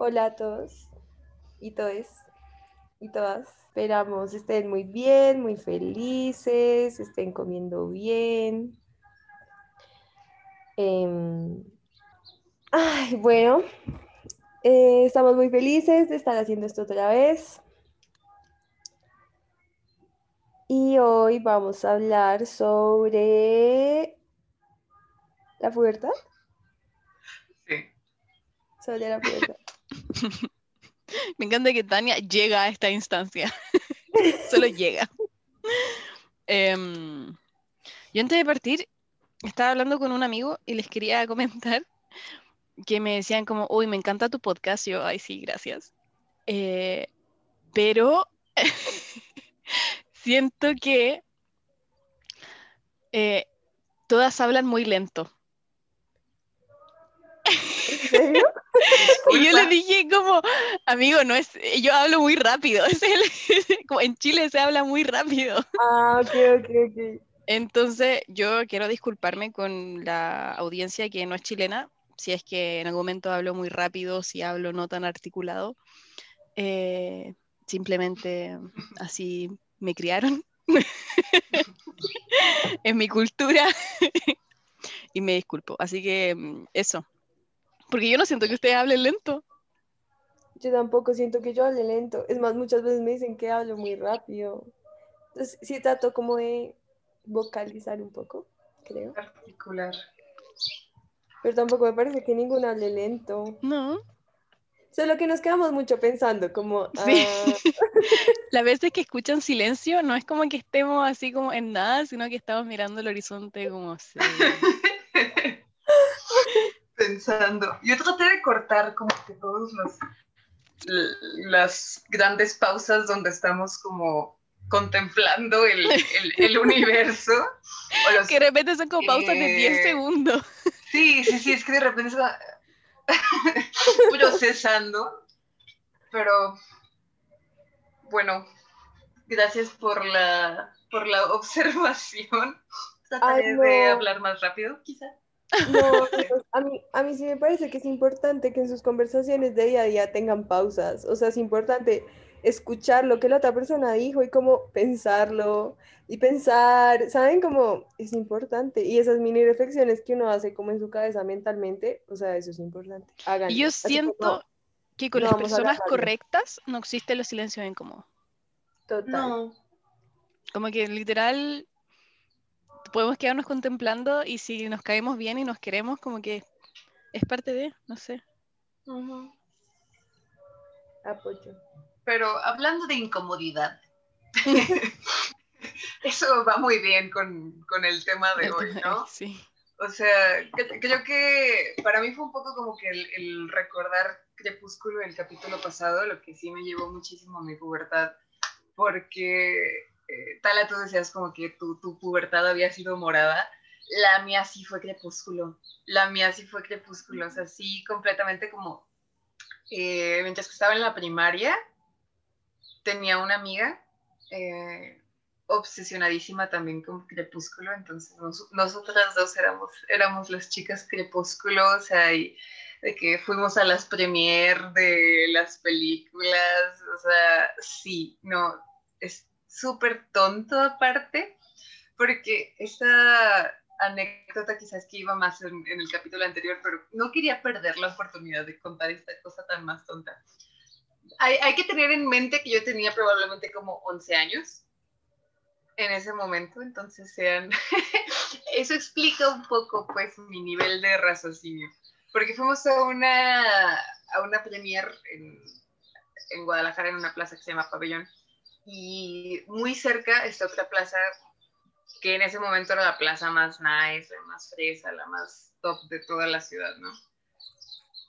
Hola a todos y todos y todas. Esperamos estén muy bien, muy felices, estén comiendo bien. Em, ay, bueno, eh, estamos muy felices de estar haciendo esto otra vez. Y hoy vamos a hablar sobre la pubertad. Sí. Sobre la pubertad. Me encanta que Tania llega a esta instancia. Solo llega. Em, yo antes de partir estaba hablando con un amigo y les quería comentar que me decían como, uy, me encanta tu podcast. yo, ay, sí, gracias. Eh, pero siento que eh, todas hablan muy lento. ¿En serio? Y yo le dije como, amigo, no es, yo hablo muy rápido. Es el- como en Chile se habla muy rápido. Ah, ok, ok, ok. Entonces, yo quiero disculparme con la audiencia que no es chilena, si es que en algún momento hablo muy rápido, si hablo no tan articulado. Eh, simplemente así me criaron. es mi cultura. y me disculpo. Así que mm, eso. Porque yo no siento que ustedes hablen lento. Yo tampoco siento que yo hable lento. Es más, muchas veces me dicen que hablo muy rápido. Entonces, sí trato como de vocalizar un poco, creo. Particular. Pero tampoco me parece que ninguno hable lento. No. Solo que nos quedamos mucho pensando, como, Sí. ah, Las veces que escuchan silencio, no es como que estemos así como en nada, sino que estamos mirando el horizonte como sí. Pensando. Yo traté de cortar como que todos los l- las grandes pausas donde estamos como contemplando el, el- el universo. O los- Que de repente son como pausas de 10 Eh, segundos. Sí, sí, sí, es que de repente va procesando. Pero bueno, gracias por la, por la observación. Trataré Ay, de hablar más rápido, quizá. No, a mí, a mí sí me parece que es importante que en sus conversaciones de día a día tengan pausas. O sea, es importante escuchar lo que la otra persona dijo y como pensarlo y pensar, ¿saben? Como es importante. Y esas mini reflexiones que uno hace como en su cabeza mentalmente, o sea, eso es importante. Háganlo. Y yo Así siento como, que con no las personas correctas no existen los silencios incómodos. total. No. Como que literal podemos quedarnos contemplando y si nos caemos bien y nos queremos, como que es parte de, no sé. Apoyo. Pero hablando de incomodidad, eso va muy bien con, con el tema de hoy, ¿no? Sí. O sea, cre- creo que para mí fue un poco como que el, el recordar Crepúsculo el capítulo pasado, lo que sí me llevó muchísimo a mi pubertad, porque eh, Tala, tú decías como que tu, tu pubertad había sido morada, la mía sí fue Crepúsculo, la mía sí fue Crepúsculo, o sea, sí completamente como, eh, mientras que estaba en la primaria, tenía una amiga, eh, obsesionadísima también con Crepúsculo, entonces nos- nosotras dos éramos, éramos las chicas Crepúsculo, o sea, y de que fuimos a las premier de las películas, o sea, sí, no, es súper tonto aparte, porque esta anécdota quizás que iba más en, el capítulo anterior, pero no quería perder la oportunidad de contar esta cosa tan más tonta. Hay, hay que tener en mente que yo tenía probablemente como 11 años en ese momento, entonces sean, eso explica un poco pues mi nivel de raciocinio, porque fuimos a una, a una premier en, en Guadalajara en una plaza que se llama Pabellón y muy cerca está otra plaza que en ese momento era la plaza más nice, la más fresa, la más top de toda la ciudad, ¿no?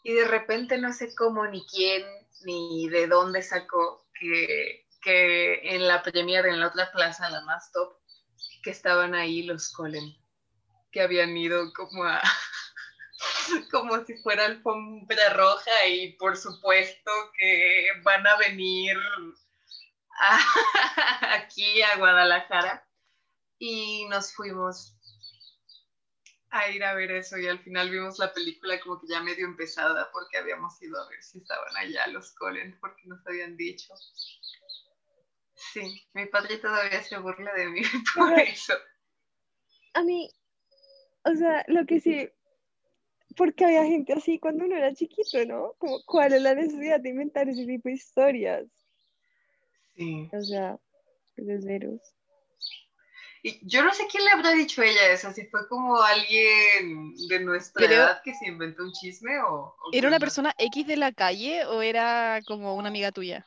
Y de repente no sé cómo, ni quién, ni de dónde sacó que, que en la premier, en la otra plaza, la más top, que estaban ahí los Colen, que habían ido como a, como si fuera alfombra roja y por supuesto que van a venir a- aquí a Guadalajara y nos fuimos a ir a ver eso y al final vimos la película como que ya medio empezada porque habíamos ido a ver si estaban allá los Collins porque nos habían dicho. Sí, mi padre todavía se burla de mí por eso. A mí, o sea, lo que sí, porque había gente así cuando uno era chiquito, ¿no? Como, ¿cuál es la necesidad de inventar ese tipo de historias? Sí. O sea, de ceros. Y yo no sé quién le habrá dicho ella eso, si fue como alguien de nuestra Pero- edad que se inventó un chisme o... o ¿Era una persona X de la calle o era como una amiga tuya?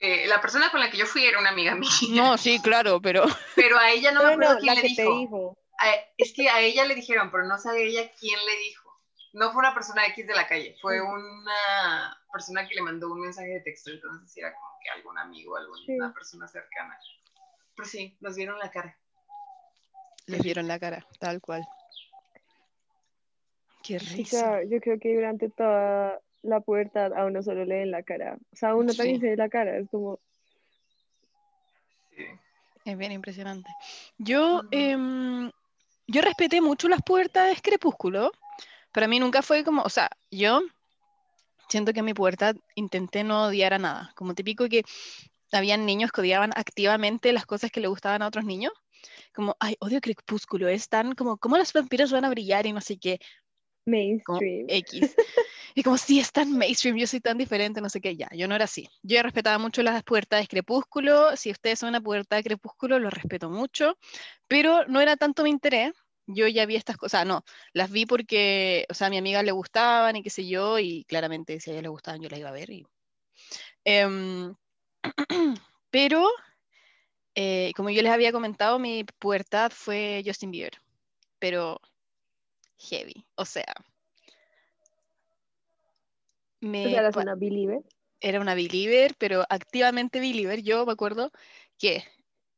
Eh, la persona con la que yo fui era una amiga mía, No, sí, claro, pero pero a ella no, me acuerdo quién la le que te dijo. dijo. A- es que a ella le dijeron, pero no sabe ella quién le dijo. No fue una persona X de la calle, fue una persona que le mandó un mensaje de texto, entonces era como que algún amigo, alguna Sí. persona cercana. Pero sí, nos vieron la cara. les vieron la cara, tal cual. Qué risa. yo creo que durante toda la pubertad a uno solo le ven la cara. O sea, a uno también Sí. se ve la cara, es como, Sí. Es bien impresionante. Yo, em, yo respeté mucho las pubertades crepúsculo. Para mí nunca fue como, o sea, yo siento que en mi pubertad intenté no odiar a nada. Como típico que habían niños que odiaban activamente las cosas que le gustaban a otros niños. Como, ay, odio crepúsculo, es tan como, ¿cómo los vampiros van a brillar y no sé qué? Mainstream. X. Y como, sí, es tan mainstream, yo soy tan diferente, no sé qué, ya, yo no era así. Yo ya respetaba mucho las puertas de Crepúsculo, si ustedes son una puerta de Crepúsculo, lo respeto mucho, pero no era tanto mi interés. Yo ya vi estas cosas, no, las vi porque, o sea, a mi amiga le gustaban y qué sé yo, y claramente si a ella le gustaban yo la iba a ver. Y... Em, pero, eh, como yo les había comentado, mi pubertad fue Justin Bieber, pero heavy, o sea, me eras una believer. era una believer, pero activamente believer. Yo me acuerdo que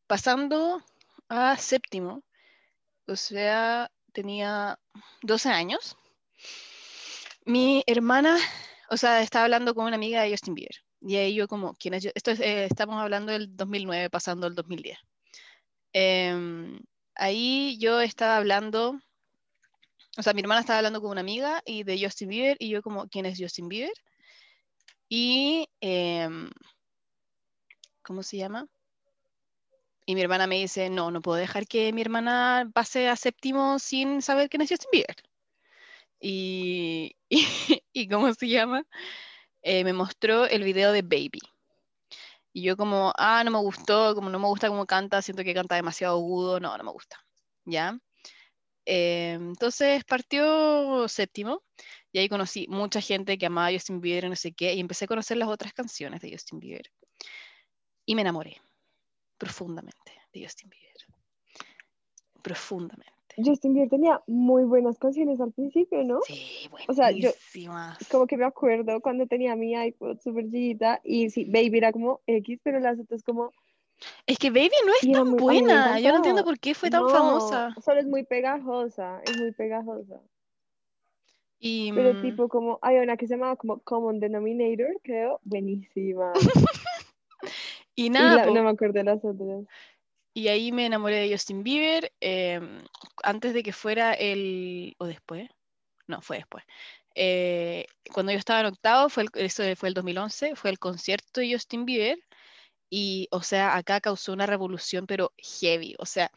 pasando a séptimo, o sea, tenía 12 años, mi hermana, o sea, estaba hablando con una amiga de Justin Bieber. Y ahí yo como, ¿quién es? Esto es, eh, estamos hablando del 2009, pasando al 2010. Em, ahí yo estaba hablando, o sea, mi hermana estaba hablando con una amiga y de Justin Bieber, y yo como, ¿quién es Justin Bieber? Y, em, ¿cómo se llama? Y mi hermana me dice, no, no puedo dejar que mi hermana pase a séptimo sin saber quién es Justin Bieber. Y, y, y ¿cómo se llama? Eh, me mostró el video de Baby. Y yo como, ah, no me gustó, como no me gusta cómo canta, siento que canta demasiado agudo, no, no me gusta. ¿Ya? Eh, entonces partió séptimo y ahí conocí mucha gente que amaba a Justin Bieber y no sé qué, y empecé a conocer las otras canciones de Justin Bieber. Y me enamoré profundamente de Justin Bieber. Profundamente. Justin Bieber tenía muy buenas canciones al principio, ¿no? Sí, O sea, yo- buenísimas. Como que me acuerdo cuando tenía mi iPod súper chiquita y sí, Baby era como X, pero las otras como... Es que Baby no es tan muy- buena. Yo no entiendo por qué fue tan No, famosa. Solo es muy pegajosa, es muy pegajosa. Y, Pero mm, tipo como, hay una que se llamaba como Common Denominator, creo, buenísima. y Y nada, la- po, no me acuerdo de las otras. y ahí me enamoré de Justin Bieber em, antes de que fuera el. ¿O después? No, fue después. Eh, cuando yo estaba en octavo, fue el, eso fue el 2011, fue el concierto de Justin Bieber. Y, o sea, acá causó una revolución, pero heavy. O sea,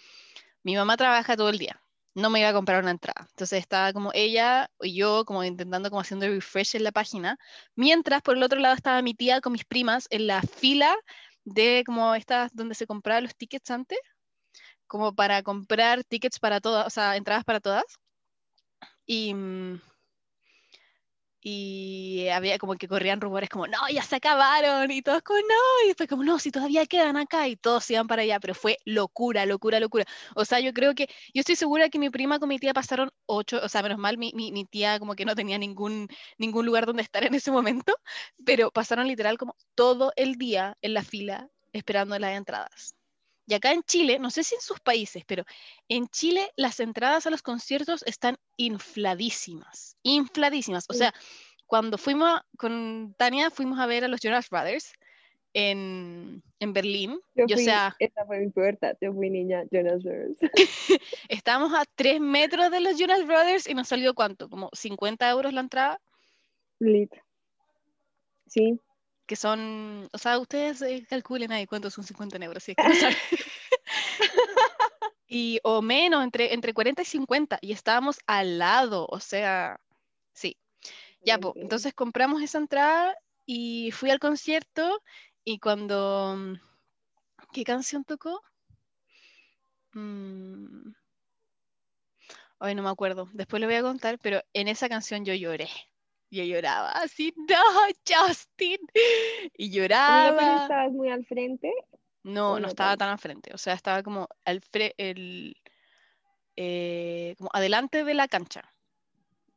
mi mamá trabaja todo el día. No me iba a comprar una entrada. Entonces estaba como ella y yo como intentando como haciendo refresh en la página. Mientras por el otro lado estaba mi tía con mis primas en la fila de como estas donde se compraban los tickets antes. Como para comprar tickets para todas, o sea, entradas para todas. Y, mm, y había como que corrían rumores como, no, ya se acabaron, y todos como, no, y después como, no, si todavía quedan acá, y todos iban para allá, pero fue locura, locura, locura. O sea, yo creo que, yo estoy segura que mi prima con mi tía pasaron ocho, o sea, menos mal, mi, mi, mi tía como que no tenía ningún, ningún lugar donde estar en ese momento, pero pasaron literal como todo el día en la fila esperando las entradas. Y acá en Chile, no sé si en sus países, pero en Chile las entradas a los conciertos están infladísimas, infladísimas. O sea, cuando fuimos a- con Tania, fuimos a ver a los Jonas Brothers en, en Berlín. Yo o fui, sea, esa fue mi pubertad, yo fui niña Jonas Brothers. estábamos a tres metros de los Jonas Brothers y nos salió cuánto, como 50 euros la entrada, Lit. Sí, que son, o sea, ustedes eh, calculen ahí cuántos son 50 euros, si es que no saben. y, o menos, entre, entre 40 y 50, y estábamos al lado, o sea, sí. Ya, pues, entonces compramos esa entrada y fui al concierto y cuando... mm, ¿Qué canción tocó? Mm, Ay, no me acuerdo. Después le voy a contar, pero en esa canción yo lloré. Yo lloraba así, no, Justin. Y Amiga, pero lloraba. estabas muy al frente. No, no no estaba tan al frente. O sea, estaba como al fre- el, eh, como adelante de la cancha.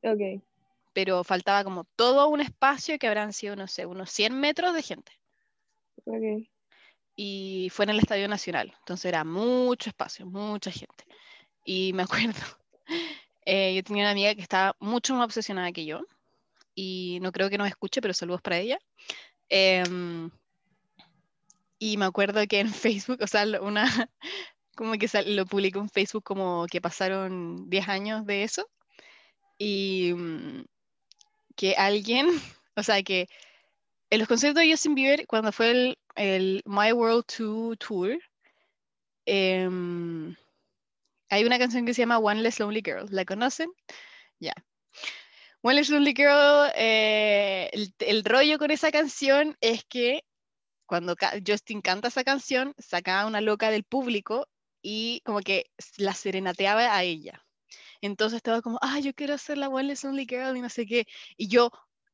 Ok, Pero faltaba como todo un espacio que habrán sido, no sé, unos 100 metros de gente. ok. y fue en el Estadio Nacional. Entonces era mucho espacio, mucha gente. Y me acuerdo, eh, yo tenía una amiga que estaba mucho más obsesionada que yo, y no creo que nos escuche, pero saludos para ella. Em, y me acuerdo que en Facebook, o sea, una, como que lo publicó en Facebook como que pasaron 10 años de eso, y mm, que alguien, o sea, que en los conciertos de Justin Bieber, cuando fue el, el My World 2 Tour, em, hay una canción que se llama One Less Lonely Girl. ¿La conocen? Ya. Less Lonely Girl, eh, el, rollo con esa canción es que cuando Justin canta esa canción, sacaba una loca del público y como que la serenateaba a ella. Entonces estaba como, ah, yo quiero ser la One Less Lonely Girl y no sé qué. Y yo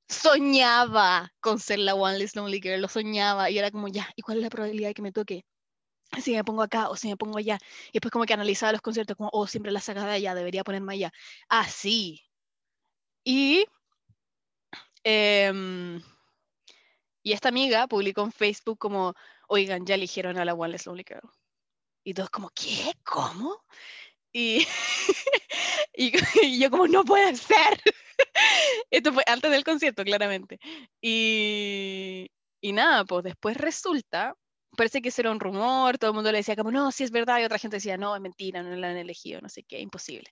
soñaba con ser la One Less Lonely Girl, lo soñaba y era como, ya, ¿y cuál es la probabilidad de que me toque? Si me pongo acá o si me pongo allá. Y después como que analizaba los conciertos como, oh, siempre la sacas de allá, debería ponerme allá. Así. Y, em, y esta amiga publicó en Facebook como, oigan, ya eligieron a la One Less Lonely Girl. Y todos como, ¿qué? ¿Cómo? Y yo como, no puede ser. Esto fue antes del concierto, claramente. Y, y nada, pues después resulta, parece que eso era un rumor, todo el mundo le decía como, no, sí es verdad, y otra gente decía, no, es mentira, no la han elegido, no sé qué, imposible.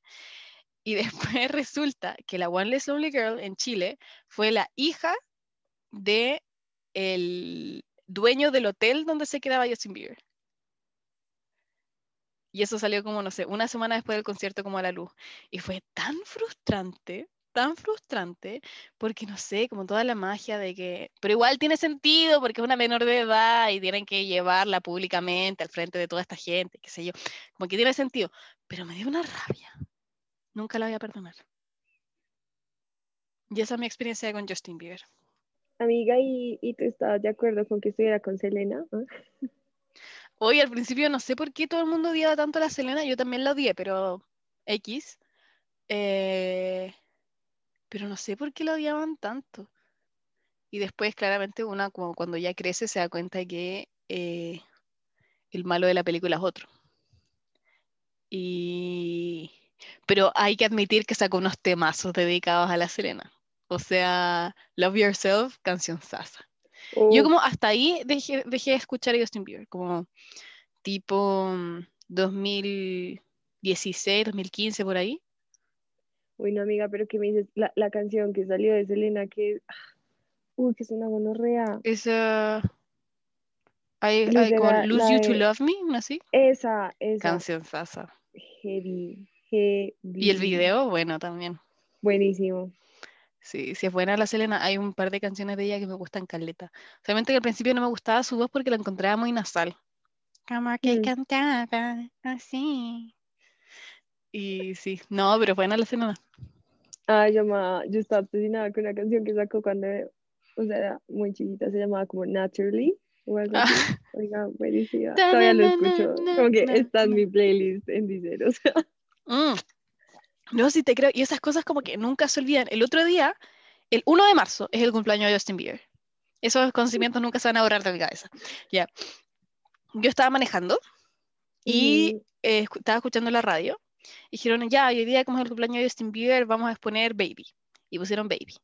Y después resulta que la One Less Lonely Girl en Chile fue la hija de el dueño del hotel donde se quedaba Justin Bieber. Y eso salió como, no sé, una semana después del concierto como a la luz. Y fue tan frustrante, tan frustrante, porque no sé, como toda la magia de que, pero igual tiene sentido porque es una menor de edad y tienen que llevarla públicamente al frente de toda esta gente, qué sé yo, como que tiene sentido, pero me dio una rabia. Nunca la voy a perdonar. Y esa es mi experiencia con Justin Bieber. Amiga, ¿y, y tú estabas de acuerdo con que estuviera con Selena? ¿Ah? Hoy al principio no sé por qué todo el mundo odiaba tanto a la Selena, yo también la odié, pero X. Eh, pero no sé por qué la odiaban tanto. Y después, claramente, una como cuando ya crece se da cuenta que eh, el malo de la película es otro. Y... Pero hay que admitir que sacó unos temazos dedicados a la Selena. O sea, Love Yourself, canción sasa. Yo como hasta ahí dejé, dejé de escuchar a Justin Bieber, como tipo mm, 2016, 2015 por ahí. Uy, no, amiga, pero ¿qué me dices? La, la canción que salió de Selena, que, ah, uy, que es una gonorrea. Esa... Como la- Lose la You to Love Me, una así. Esa, esa, Canción sasa. heavy, Y el video, bueno, también. Buenísimo. Sí, si es buena la Selena, hay un par de canciones de ella que me gustan caleta. Solamente que al principio no me gustaba su voz porque la encontraba muy nasal. Como que Mm. cantaba así. Y sí, no, pero buena la Selena. Ay, yo, estaba obsesionada con una canción que sacó cuando, o sea, era muy chiquita, se llamaba como Naturally o algo así. Ah. Oiga, buenísima. Todavía lo escucho. Como que está en mi playlist en Deezer, o sea. Mm. No, sí te creo. Y esas cosas como que nunca se olvidan. El otro día, el 1 de marzo, es el cumpleaños de Justin Bieber. Esos conocimientos nunca se van a borrar de mi cabeza. Ya. Yo estaba manejando y Ujú. eh, estaba escuchando la radio. Y dijeron, ya, hoy día como es el cumpleaños de Justin Bieber, vamos a exponer Baby. Y pusieron Baby.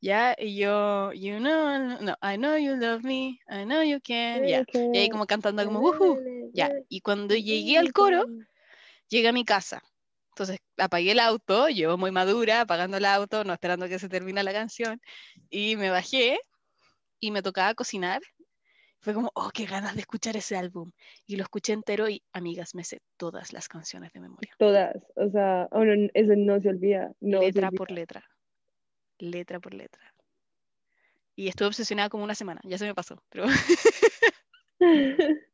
Ya, y yo, you know, no, I know you love me, I know you can, ya. Y ahí como cantando como, ya. Y cuando llegué al coro, llegué a mi casa. Entonces apagué el auto, yo muy madura, apagando el auto, no esperando que se termine la canción, y me bajé y me tocaba cocinar. Fue como, oh, qué ganas de escuchar ese álbum. Y lo escuché entero y, amigas, me sé todas las canciones de memoria. Todas, o sea, oh, no, eso no se olvida. No se letra olvida. por letra. Letra por letra. Y estuve obsesionada como una semana, ya se me pasó, pero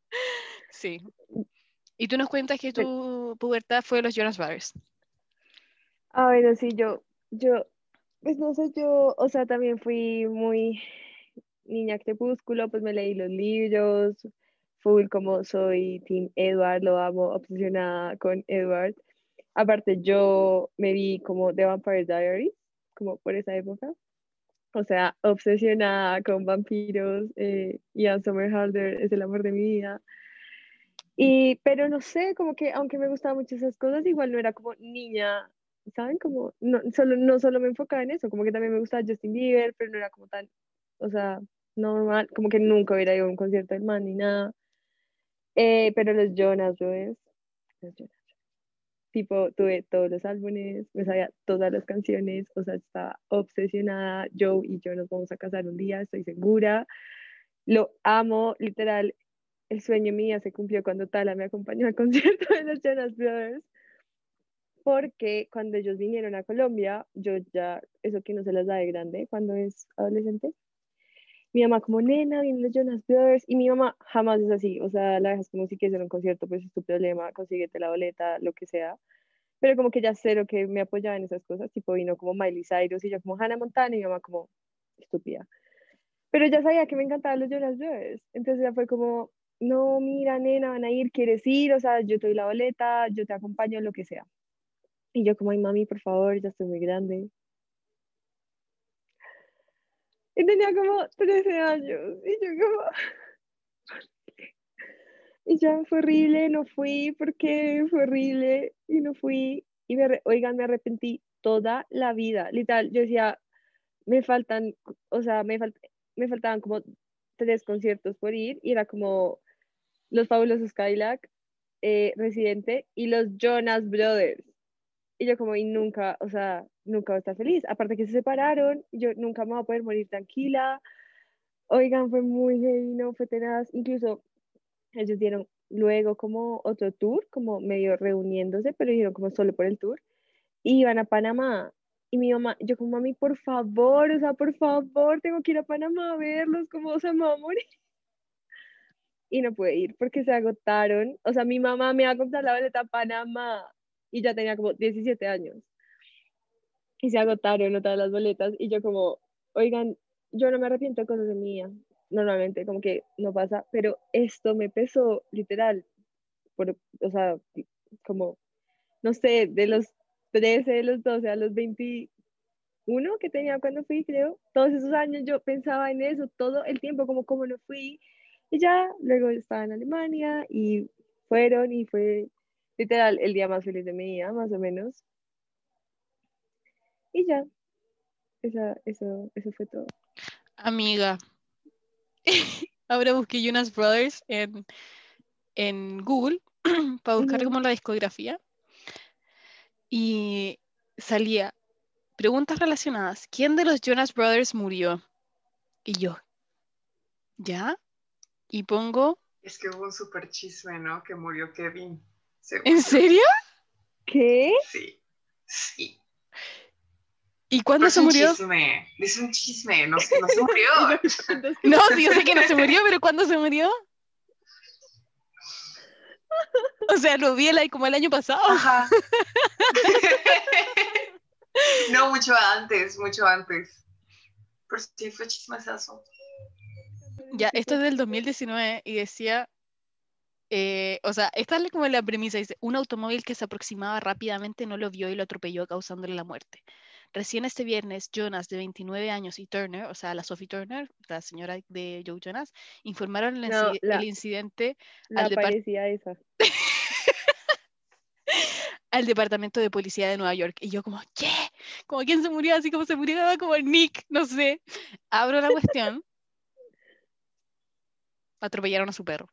sí. Y tú nos cuentas que tu pubertad fue los Jonas Brothers. Ah, bueno, sí, yo, yo, pues no sé, yo, o sea, también fui muy niña crepúsculo, pues me leí los libros, full como soy Team Edward, lo amo, obsesionada con Edward. Aparte, yo me vi como The Vampire Diaries, como por esa época. O sea, obsesionada con vampiros, eh, Ian Somerhalder es el amor de mi vida. Y, pero no sé, como que aunque me gustaban mucho esas cosas, igual no era como niña, ¿saben? Como, no solo, no solo me enfocaba en eso, como que también me gustaba Justin Bieber, pero no era como tan, o sea, normal, como que nunca hubiera ido a un concierto del man ni nada. Eh, pero los Jonas Brothers, los Jonas, tipo, tuve todos los álbumes, me sabía todas las canciones, o sea, estaba obsesionada. Joe y yo nos vamos a casar un día, estoy segura. Lo amo, literal. El sueño mío se cumplió cuando Tala me acompañó al concierto de los Jonas Brothers. Porque cuando ellos vinieron a Colombia, yo ya, eso que no se las da de grande cuando es adolescente, mi mamá como, nena, vienen los Jonas Brothers, y mi mamá jamás es así, o sea, la dejas como si quieres ir un concierto, pues es tu problema, consíguete la boleta, lo que sea, pero como que ya cero que me apoyaba en esas cosas, tipo vino como Miley Cyrus y yo como Hannah Montana y mi mamá como, estúpida. Pero ya sabía que me encantaban los Jonas Brothers, entonces ya fue como, no, mira, nena, van a ir, ¿quieres ir? O sea, yo te doy la boleta, yo te acompaño, lo que sea. Y yo como, ay, mami, por favor, ya estoy muy grande, y tenía como 13 años. Y yo como... Y ya fue horrible, no fui porque fue horrible y no fui. Y me, oigan, me arrepentí toda la vida. Literal, yo decía, me faltan, o sea, me, falt me faltaban como tres conciertos por ir y era como Los Fabulosos Cadillac, eh, Residente y los Jonas Brothers. Y yo como, y nunca, o sea, nunca voy a estar feliz. Aparte que se separaron, yo nunca me voy a poder morir tranquila. Oigan, fue muy heavy, no fue tenaz. Incluso ellos dieron luego como otro tour, como medio reuniéndose, pero dijeron como solo por el tour. Y iban a Panamá. Y mi mamá, yo como, mami, por favor, o sea, por favor, tengo que ir a Panamá a verlos, como, o sea, me voy a morir. Y no pude ir porque se agotaron. O sea, mi mamá me va a comprar la boleta a Panamá y ya tenía como 17 años. Y se agotaron todas las boletas y yo como, oigan, yo no me arrepiento de cosas de vida, normalmente como que no pasa, pero esto me pesó literal, por, o sea, como, no sé, de los 13, de los 12 a los 21 que tenía cuando fui, creo, todos esos años yo pensaba en eso todo el tiempo, como cómo no fui, y ya luego estaba en Alemania y fueron y fue literal el día más feliz de mi vida, más o menos. Y ya, Esa, eso, eso fue todo. Amiga, ahora busqué Jonas Brothers en, en Google para buscar como la discografía y salía preguntas relacionadas. ¿Quién de los Jonas Brothers murió? Y yo, ¿ya? Y pongo, Es que hubo un super chisme, ¿no? Que murió Kevin. ¿en serio? ¿Qué? Sí. Sí. ¿Y cuándo Es se un murió? chisme. Es un chisme. No, se- no se murió. No, sí, yo sé que no se murió, pero ¿cuándo se murió? O sea, lo vi el, como el año pasado. Ajá. No, mucho antes, mucho antes. Pero sí fue chismesazo. Ya, esto es del 2019 y decía, eh, o sea, esta es como la premisa, dice, un automóvil que se aproximaba rápidamente no lo vio y lo atropelló causándole la muerte. Recién este viernes, Jonas, de 29 años, y Turner, o sea, la Sophie Turner, la señora de Joe Jonas, informaron el, No, inci- la- el incidente La Al depart- esa. al departamento de policía de Nueva York. Y yo como, ¿qué? Como quién se murió, así como se murió, como Nick, no sé. Abro la cuestión. Atropellaron a su perro.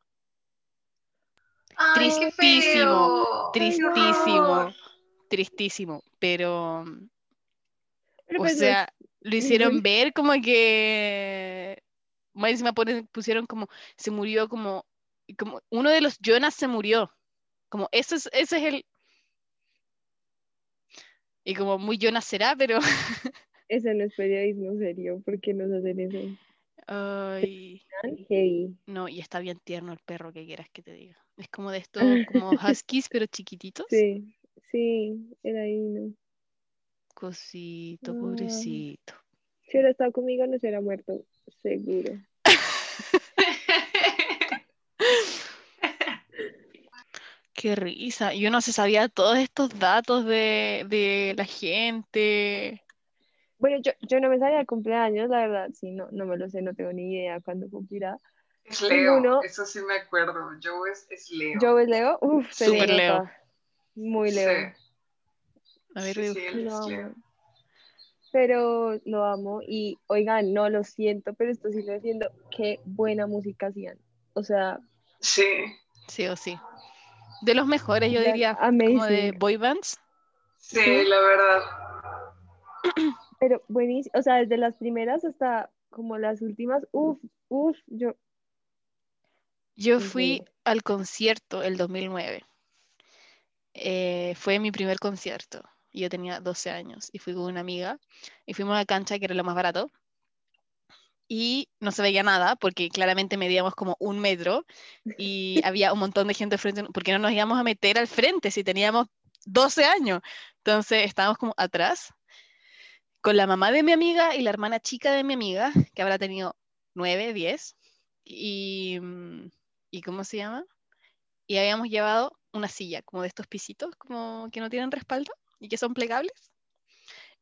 Ay, Tristísimo. Tristísimo, tristísimo. Pero, Pero o pues, sea, lo hicieron ver como que... Más encima pusieron como, se murió como, como, uno de los Jonas se murió. Como, eso es, ese es el... Y como muy Jonas será, pero... Ese no es periodismo serio, ¿por qué nos hacen eso? Ay, heavy. no, y está bien tierno el perro que quieras que te diga. Es como de estos, como huskies, pero chiquititos. Sí, sí, era ahí, ¿no? Cosito, Ah. pobrecito. Si hubiera estado conmigo no se hubiera muerto, seguro. Qué risa. Y uno se sabía todos estos datos de, de la gente. Bueno, yo, yo no me sabía el cumpleaños, la verdad, sí, no, no me lo sé, no tengo ni idea cuándo cumplirá. Es Leo, Ninguno. eso sí me acuerdo. Joe es, es Leo. Yo es Leo, uff, se le Súper Leo. Muy Leo. Sí, A ver, sí, sí, él Lo es Leo. Pero lo amo y oigan, no lo siento, pero esto sí lo defiendo. Qué buena música hacían. O sea, Sí, sí o sí. De los mejores, yo diría, como de amazing. boy bands. sí, Sí. la verdad. pero buenísimo. O sea, desde las primeras hasta como las últimas, uff, uff, yo. Yo fui al concierto el 2009. Eh, fue mi primer concierto. Yo tenía 12 años y fui con una amiga y fuimos a la cancha, que era lo más barato. Y no se veía nada porque claramente medíamos como un metro y había un montón de gente frente, porque no nos íbamos a meter al frente si teníamos 12 años. Entonces estábamos como atrás con la mamá de mi amiga y la hermana chica de mi amiga, que habrá tenido 9, 10. Y, mm, ¿y cómo se llama? Y habíamos llevado una silla, como de estos pisitos, como que no tienen respaldo y que son plegables.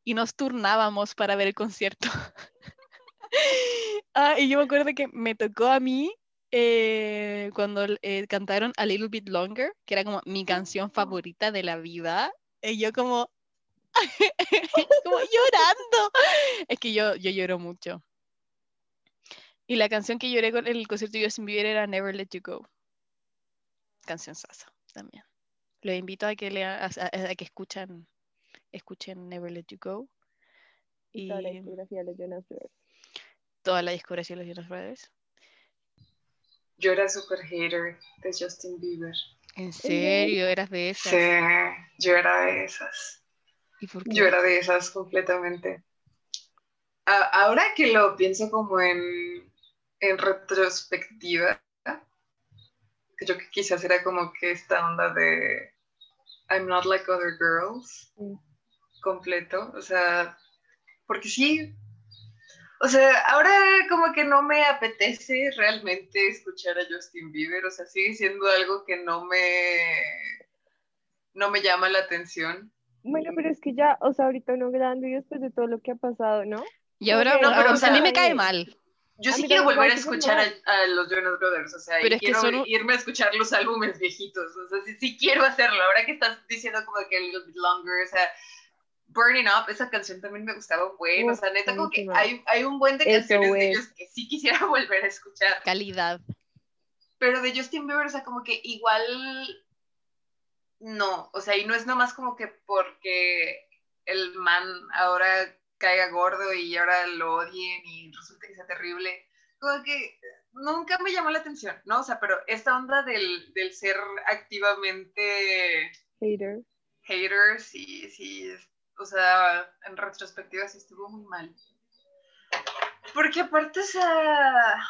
Y nos turnábamos para ver el concierto. ah, y yo me acuerdo que me tocó a mí eh, cuando eh, cantaron A Little Bit Longer, que era como mi canción favorita de la vida. Y yo como, como llorando. Es que yo, yo lloro mucho. Y la canción que lloré con el concierto de Justin Bieber era Never Let You Go. Canción sasa también. Los invito a que lea- a, a- a que escuchen, escuchen Never Let You Go. Y Toda la discografía de los Jonas Brothers. toda la discografía de los Jonas Brothers. Yo era super hater de Justin Bieber. ¿En serio? ¿Eras de esas? Sí, yo era de esas. ¿Y por qué? Yo era de esas completamente. A- ahora que lo pienso como en, en retrospectiva, creo que quizás era como que esta onda de I'm not like other girls Mm. completo, o sea, porque sí, o sea, ahora como que no me apetece realmente escuchar a Justin Bieber, o sea, sigue siendo algo que no me, no me llama la atención. Bueno, pero es que ya, o sea, ahorita uno grande y después de todo lo que ha pasado, ¿no? Y ahora, no, pero, a, o sea, a mí me cae mal. Yo sí quiero volver a escuchar a, los Jonas Brothers, o sea, Pero y es que quiero son irme a escuchar los álbumes viejitos, o sea, sí, sí quiero hacerlo. Ahora que estás diciendo como que a little bit longer, o sea, Burning Up, esa canción también me gustaba un buen, o sea, neta como que hay, hay un buen de Eso canciones de ellos que sí quisiera volver a escuchar, Calidad. pero de Justin Bieber, o sea, como que igual no, o sea, y no es nomás como que porque el man ahora caiga gordo y ahora lo odien y resulta que sea terrible, como que nunca me llamó la atención, ¿no? O sea, pero esta onda del, del ser activamente Hater. hater, sí, sí, o sea, en retrospectiva sí estuvo muy mal. Porque aparte esa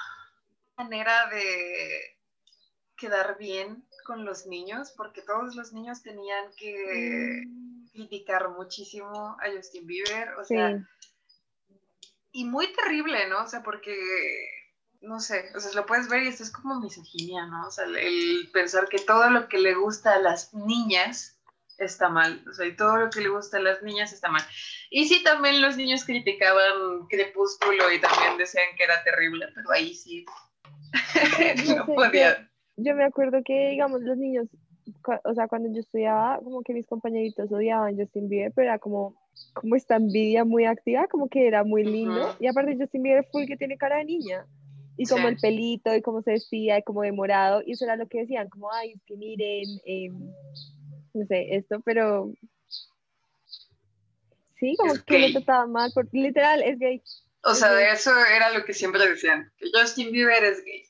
manera de quedar bien con los niños, porque todos los niños tenían que Mm, criticar muchísimo a Justin Bieber, o Sí, sea, y muy terrible, ¿no? O sea, porque, no sé, o sea, lo puedes ver y esto es como misoginia, ¿no? O sea, el, pensar que todo lo que le gusta a las niñas está mal, o sea, y todo lo que le gusta a las niñas está mal. Y sí, también los niños criticaban Crepúsculo y también decían que era terrible, pero ahí sí, no podía. Yo me acuerdo que, digamos, los niños o sea, cuando yo estudiaba, como que mis compañeritos odiaban Justin Bieber, pero era como, como esta envidia muy activa, como que era muy lindo. Y aparte Justin Bieber full que tiene cara de niña. Y como Sí. el pelito, y cómo se vestía, y como de morado, y eso era lo que decían, como, ay, es que miren, em, no sé, esto, pero sí, como Es que lo gay. trataban mal, por, literal, es gay. O sea, de eso era lo que siempre decían, que Justin Bieber es gay.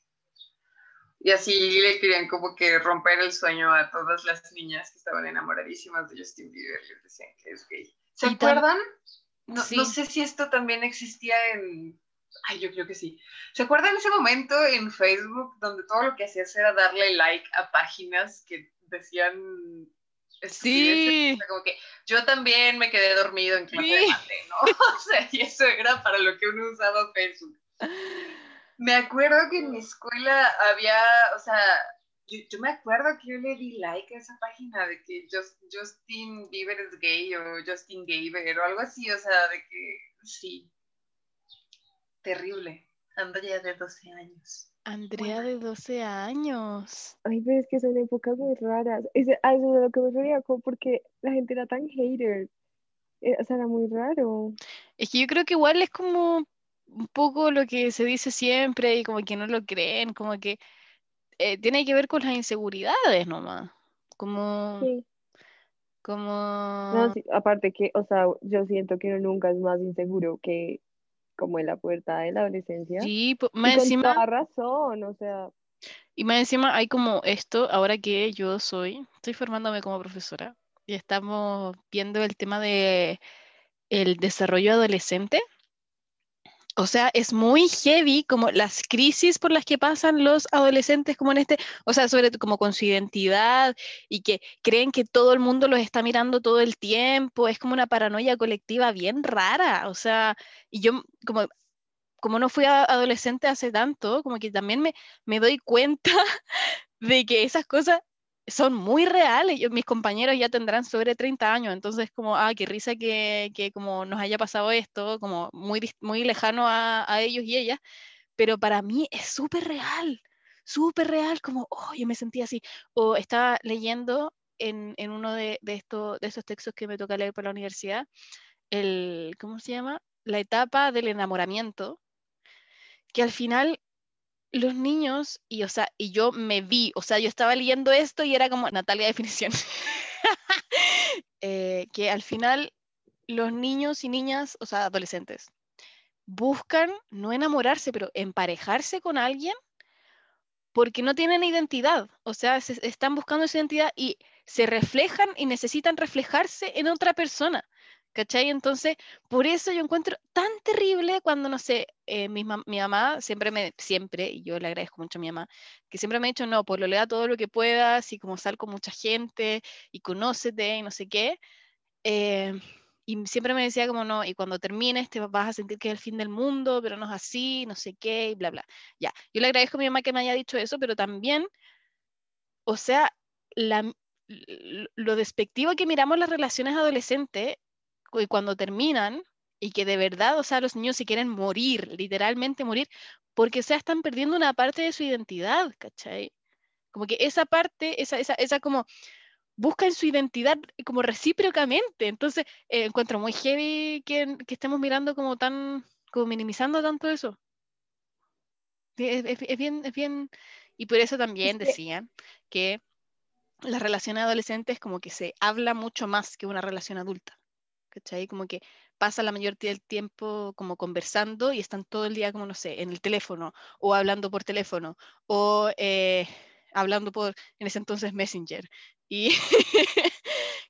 Y así le querían como que romper el sueño a todas las niñas que estaban enamoradísimas de Justin Bieber. Les decían que es gay. ¿Se acuerdan? No, Sí. no sé si esto también existía en... Ay, yo creo que sí. ¿Se acuerdan ese momento en Facebook donde todo lo que hacías era darle like a páginas que decían... Sí. O sea, como que yo también me quedé dormido en clase de Sí. mate, ¿no? O sea, y eso era para lo que uno usaba Facebook. Me acuerdo que en mi escuela había, o sea, yo, yo me acuerdo que yo le di like a esa página de que Just- Justin Bieber es gay o Justin Gayber o algo así, o sea, de que sí. Terrible. Andrea de 12 años. Andrea de 12 años. Ay, pero es que son épocas muy raras. Ese, a eso es a lo que me refería, como porque la gente era tan hater. Eh, o sea, era muy raro. Es que yo creo que igual es como un poco lo que se dice siempre y como que no lo creen, como que eh, tiene que ver con las inseguridades nomás. Como, Sí. como... No, sí, aparte que, o sea, yo siento que uno nunca es más inseguro que como en la puerta de la adolescencia. Sí, po- Y más con encima, toda razón, o sea, y más encima hay como esto, ahora que yo soy, estoy formándome como profesora y estamos viendo el tema de el desarrollo adolescente. O sea, es muy heavy como las crisis por las que pasan los adolescentes como en este, o sea, sobre como con su identidad y que creen que todo el mundo los está mirando todo el tiempo, es como una paranoia colectiva bien rara, o sea, y yo como como no fui adolescente hace tanto, como que también me, me doy cuenta de que esas cosas son muy reales. Yo- mis compañeros ya tendrán sobre 30 años, entonces como, ah, qué risa que, que como nos haya pasado esto, como muy, muy lejano a, ellos y ellas, pero para mí es súper real, súper real, como, oh, yo me sentía así. O estaba leyendo en, en uno de, de, estos, de esos textos que me toca leer para la universidad, el, ¿cómo se llama? La etapa del enamoramiento, que al final los niños, y o sea, y yo me vi, o sea, yo estaba leyendo esto y era como Natalia definición, eh, que al final los niños y niñas, o sea, adolescentes, buscan no enamorarse, pero emparejarse con alguien porque no tienen identidad, o sea, se, están buscando esa identidad y se reflejan y necesitan reflejarse en otra persona. ¿Cachai? Entonces, por eso yo encuentro tan terrible cuando, no sé, eh, mi, mam- mi mamá siempre me, siempre, y yo le agradezco mucho a mi mamá, que siempre me ha dicho, no, pues lo lea todo lo que puedas y como sal con mucha gente y conócete y no sé qué. eh, y siempre me decía como, no, y cuando termines te vas a sentir que es el fin del mundo, pero no es así, no sé qué, y bla, bla. Ya, yo le agradezco a mi mamá que me haya dicho eso, pero también, o sea, la, lo despectivo que miramos las relaciones adolescentes cu- cuando terminan y que de verdad, o sea, los niños se quieren morir, literalmente morir, porque, o sea, están perdiendo una parte de su identidad, ¿cachai? Como que esa parte, esa, esa, esa como buscan su identidad como recíprocamente. Entonces, eh, encuentro muy heavy que, que estemos mirando como tan, como minimizando tanto eso. Es, es- es bien, es bien, y por eso también decían que las relaciones adolescentes como que se habla mucho más que una relación adulta. ¿Cachai? Como que pasa la mayor parte del tiempo como conversando y están todo el día como, no sé, en el teléfono o hablando por teléfono o eh, hablando por, en ese entonces, Messenger. Y,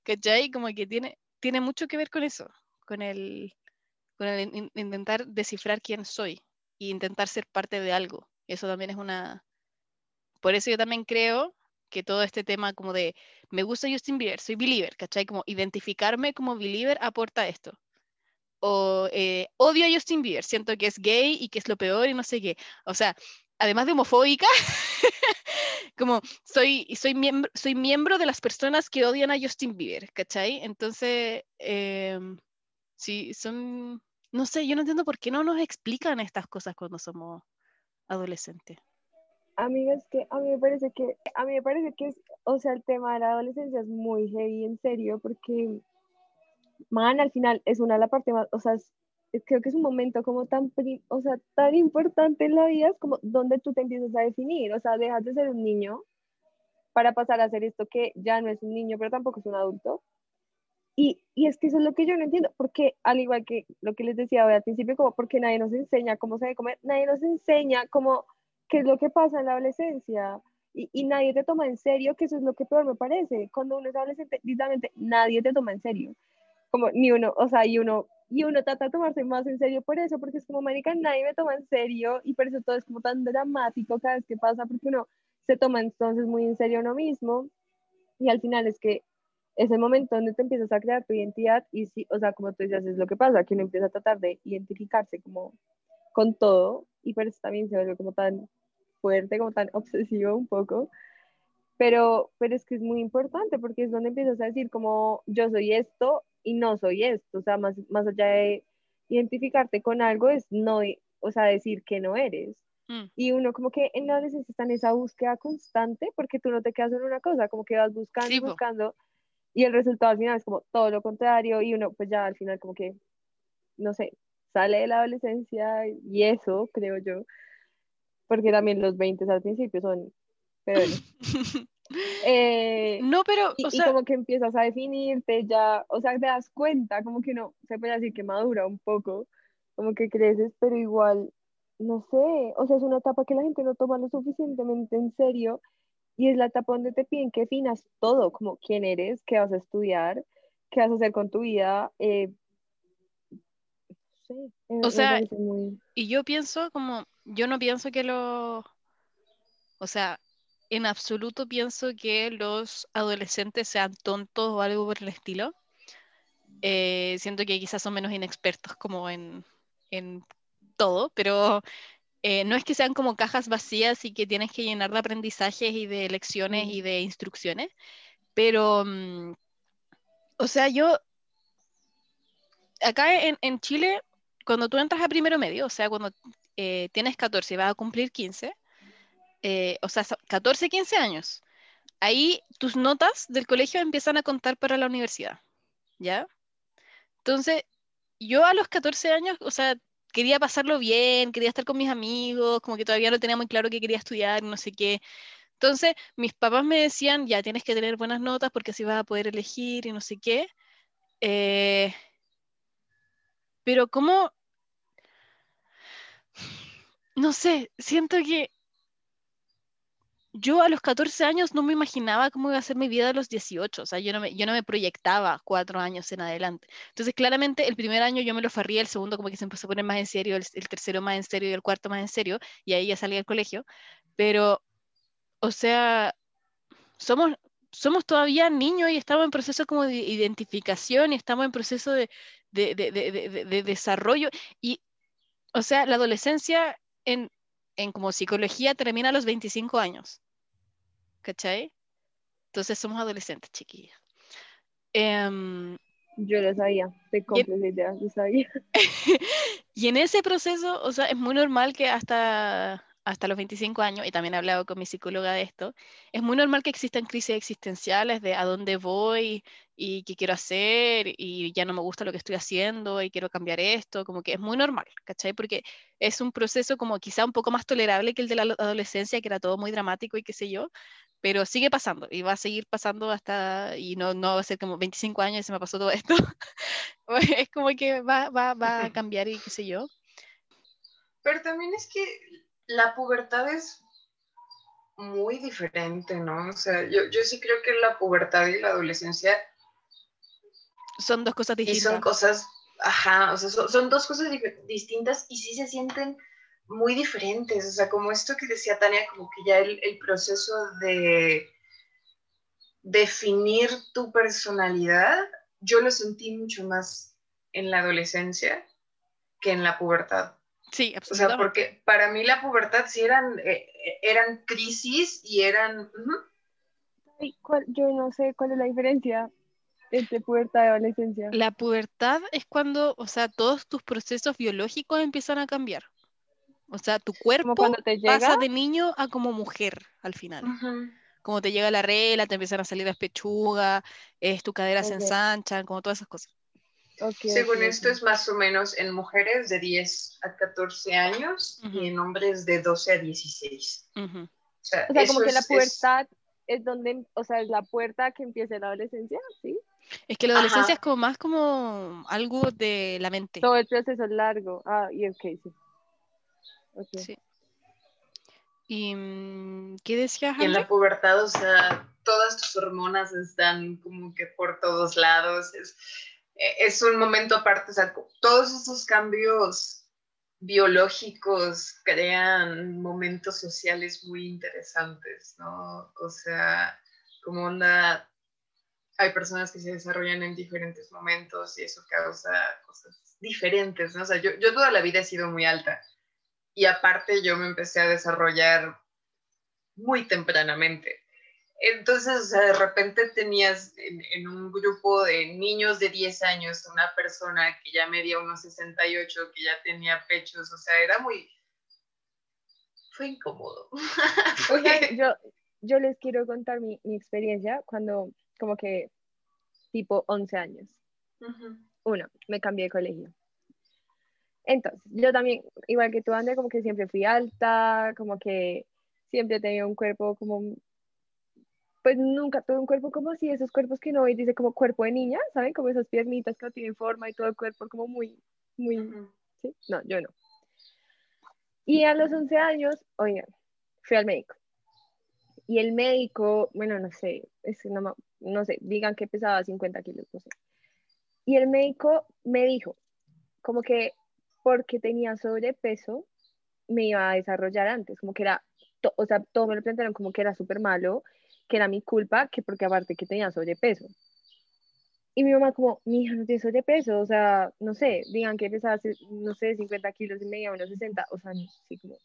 ¿cachai? Como que tiene, tiene mucho que ver con eso, con el, con el in- in- intentar descifrar quién soy e intentar ser parte de algo. Eso también es una... Por eso yo también creo que todo este tema como de me gusta Justin Bieber, soy believer, ¿cachai? Como identificarme como believer aporta esto. O eh, odio a Justin Bieber, siento que es gay y que es lo peor y no sé qué. O sea, además de homofóbica, como soy, soy, miembro, soy miembro de las personas que odian a Justin Bieber, ¿cachai? Entonces, em, sí, son, no sé, yo no entiendo por qué no nos explican estas cosas cuando somos adolescentes. Amigas, que a mí me parece que, a mí me parece que es, o sea, el tema de la adolescencia es muy heavy, en serio, porque, man, al final es una de las partes más, o sea, creo que es un momento como tan, o sea, tan importante en la vida, es como donde tú te empiezas a definir, o sea, dejas de ser un niño para pasar a ser esto que ya no es un niño, pero tampoco es un adulto. Y, y es que eso es lo que yo no entiendo, porque al igual que lo que les decía al principio, como porque nadie nos enseña cómo se debe comer, nadie nos enseña cómo qué es lo que pasa en la adolescencia. Y, y, nadie te toma en serio, que eso es lo que peor me parece. Cuando uno es adolescente, literalmente nadie te toma en serio. Como ni uno, o sea, y uno, y uno trata de tomarse más en serio por eso, porque es como, marica, nadie me toma en serio y por eso todo es como tan dramático cada vez que pasa, porque uno se toma entonces muy en serio uno mismo y al final es que es el momento donde te empiezas a crear tu identidad y sí, o sea, como tú dices, es lo que pasa, que uno empieza a tratar de identificarse como con todo y por eso también se vuelve como tan fuerte, como tan obsesivo un poco. Pero, pero es que es muy importante porque es donde empiezas a decir como yo soy esto y no soy esto. O sea, más, más allá de identificarte con algo es no, o sea, decir que no eres. Mm. Y uno como que en la adolescencia está en esa búsqueda constante porque tú no te quedas en una cosa, como que vas buscando y buscando y el resultado al final es como todo lo contrario y uno pues ya al final como que, no sé, sale de la adolescencia y eso creo yo porque también los 20 al principio son, pero eh, no, pero, y, como que empiezas a definirte ya, o sea, te das cuenta, como que no, se puede decir que madura un poco, como que creces, pero igual, no sé, o sea, es una etapa que la gente no toma lo suficientemente en serio y es la etapa donde te piden que definas todo, como quién eres, qué vas a estudiar, qué vas a hacer con tu vida. Eh, o sea, y yo pienso como yo no pienso que los, o sea, en absoluto pienso que los adolescentes sean tontos o algo por el estilo. Eh, siento que quizás son menos inexpertos como en, en todo, pero eh, no es que sean como cajas vacías y que tienes que llenar de aprendizajes y de lecciones y de instrucciones, pero, mm, o sea, yo, acá en, en Chile, cuando tú entras a primero medio, o sea, cuando eh, tienes 14 y vas a cumplir 15, eh, o sea, 14, 15 años, ahí tus notas del colegio empiezan a contar para la universidad, ¿ya? Entonces, yo a los 14 años, o sea, quería pasarlo bien, quería estar con mis amigos, como que todavía no tenía muy claro que quería estudiar, no sé qué. Entonces, mis papás me decían, ya tienes que tener buenas notas porque así vas a poder elegir y no sé qué. Eh, pero ¿cómo no sé, siento que yo a los 14 años no me imaginaba cómo iba a ser mi vida a los 18, o sea, yo no me, yo no me proyectaba cuatro años en adelante. Entonces, claramente, el primer año yo me lo farría, el segundo como que se empezó a poner más en serio, el, tercero más en serio y el cuarto más en serio, y ahí ya salí del colegio. Pero, o sea, somos, somos todavía niños y estamos en proceso como de identificación y estamos en proceso de, de, de, de desarrollo. Y, o sea, la adolescencia en, en como psicología termina a los 25 años. ¿Cachai? Entonces somos adolescentes, chiquillas. Em, Yo lo sabía, te idea, lo sabía. y en ese proceso, o sea, es muy normal que hasta hasta los 25 años, y también he hablado con mi psicóloga de esto, es muy normal que existan crisis existenciales de a dónde voy y qué quiero hacer y ya no me gusta lo que estoy haciendo y quiero cambiar esto, como que es muy normal, ¿cachai? Porque es un proceso como quizá un poco más tolerable que el de la adolescencia, que era todo muy dramático y qué sé yo, pero sigue pasando y va a seguir pasando hasta, y no, no va a ser como 25 años y se me pasó todo esto, es como que va, va, va a cambiar y qué sé yo. Pero también es que la pubertad es muy diferente, ¿no? O sea, yo, sí creo que la pubertad y la adolescencia son dos cosas distintas. Y son cosas, ajá, o sea, son, dos cosas distintas y sí se sienten muy diferentes. O sea, como esto que decía Tania, como que ya el, el proceso de definir tu personalidad, yo lo sentí mucho más en la adolescencia que en la pubertad. Sí, absolutamente. O sea, porque para mí la pubertad sí eran, eh, eran crisis y eran... yo no sé cuál es la diferencia entre pubertad y adolescencia. La pubertad es cuando, o sea, todos tus procesos biológicos empiezan a cambiar. O sea, tu cuerpo cuando te pasa de niño a como mujer al final. Como te llega la regla, te empiezan a salir las pechugas, es, tu cadera se ensanchan, como todas esas cosas. Ok, Según ok, esto es más o menos en mujeres de 10 a 14 años Ujú. y en hombres de 12 a 16. Ujú. O sea, O sea, como que la es- es- pubertad es donde, o sea, es la puerta que empieza la adolescencia, ¿sí? Es que la adolescencia Ajá. es como más como algo de la mente. Todo el proceso es largo. Ah, y ok, sí. Sí. ¿Y mm, qué decías, Y en la pubertad, o sea, todas tus hormonas están como que por todos lados. Es, es un momento aparte, o sea, todos esos cambios biológicos crean momentos sociales muy interesantes, ¿no? O sea, como onda, hay personas que se desarrollan en diferentes momentos y eso causa cosas diferentes, ¿no? O sea, yo, yo toda la vida he sido muy alta y aparte yo me empecé a desarrollar muy tempranamente. Entonces, o sea, de repente tenías en, en un grupo de niños de 10 años una persona que ya medía unos 68, que ya tenía pechos, o sea, era muy... Fue incómodo. Oigan, yo, yo les quiero contar mi, mi experiencia cuando, como que, tipo 11 años. Uno, me cambié de colegio. Entonces, yo también, igual que tú, André, como que siempre fui alta, como que siempre he tenido un cuerpo como, pues nunca tuve un cuerpo como así, esos cuerpos que no veis, dice como cuerpo de niña, ¿saben? Como esas piernitas que no tienen forma y todo el cuerpo como muy, muy. ¿sí? No, yo no. Y a los 11 años, oigan, fui al médico. Y el médico, bueno, no sé, es no, no sé, digan que pesaba 50 kilos, no sé. Y el médico me dijo, como que porque tenía sobrepeso, me iba a desarrollar antes, como que era, to- o sea, todo me lo plantearon como que era súper malo, que era mi culpa, que porque aparte que tenía sobrepeso. Y mi mamá como, mi hija no tiene sobrepeso, o sea, no sé, digan que pesaba, no sé, 50 kilos y media, unos 60, o sea, sí, como...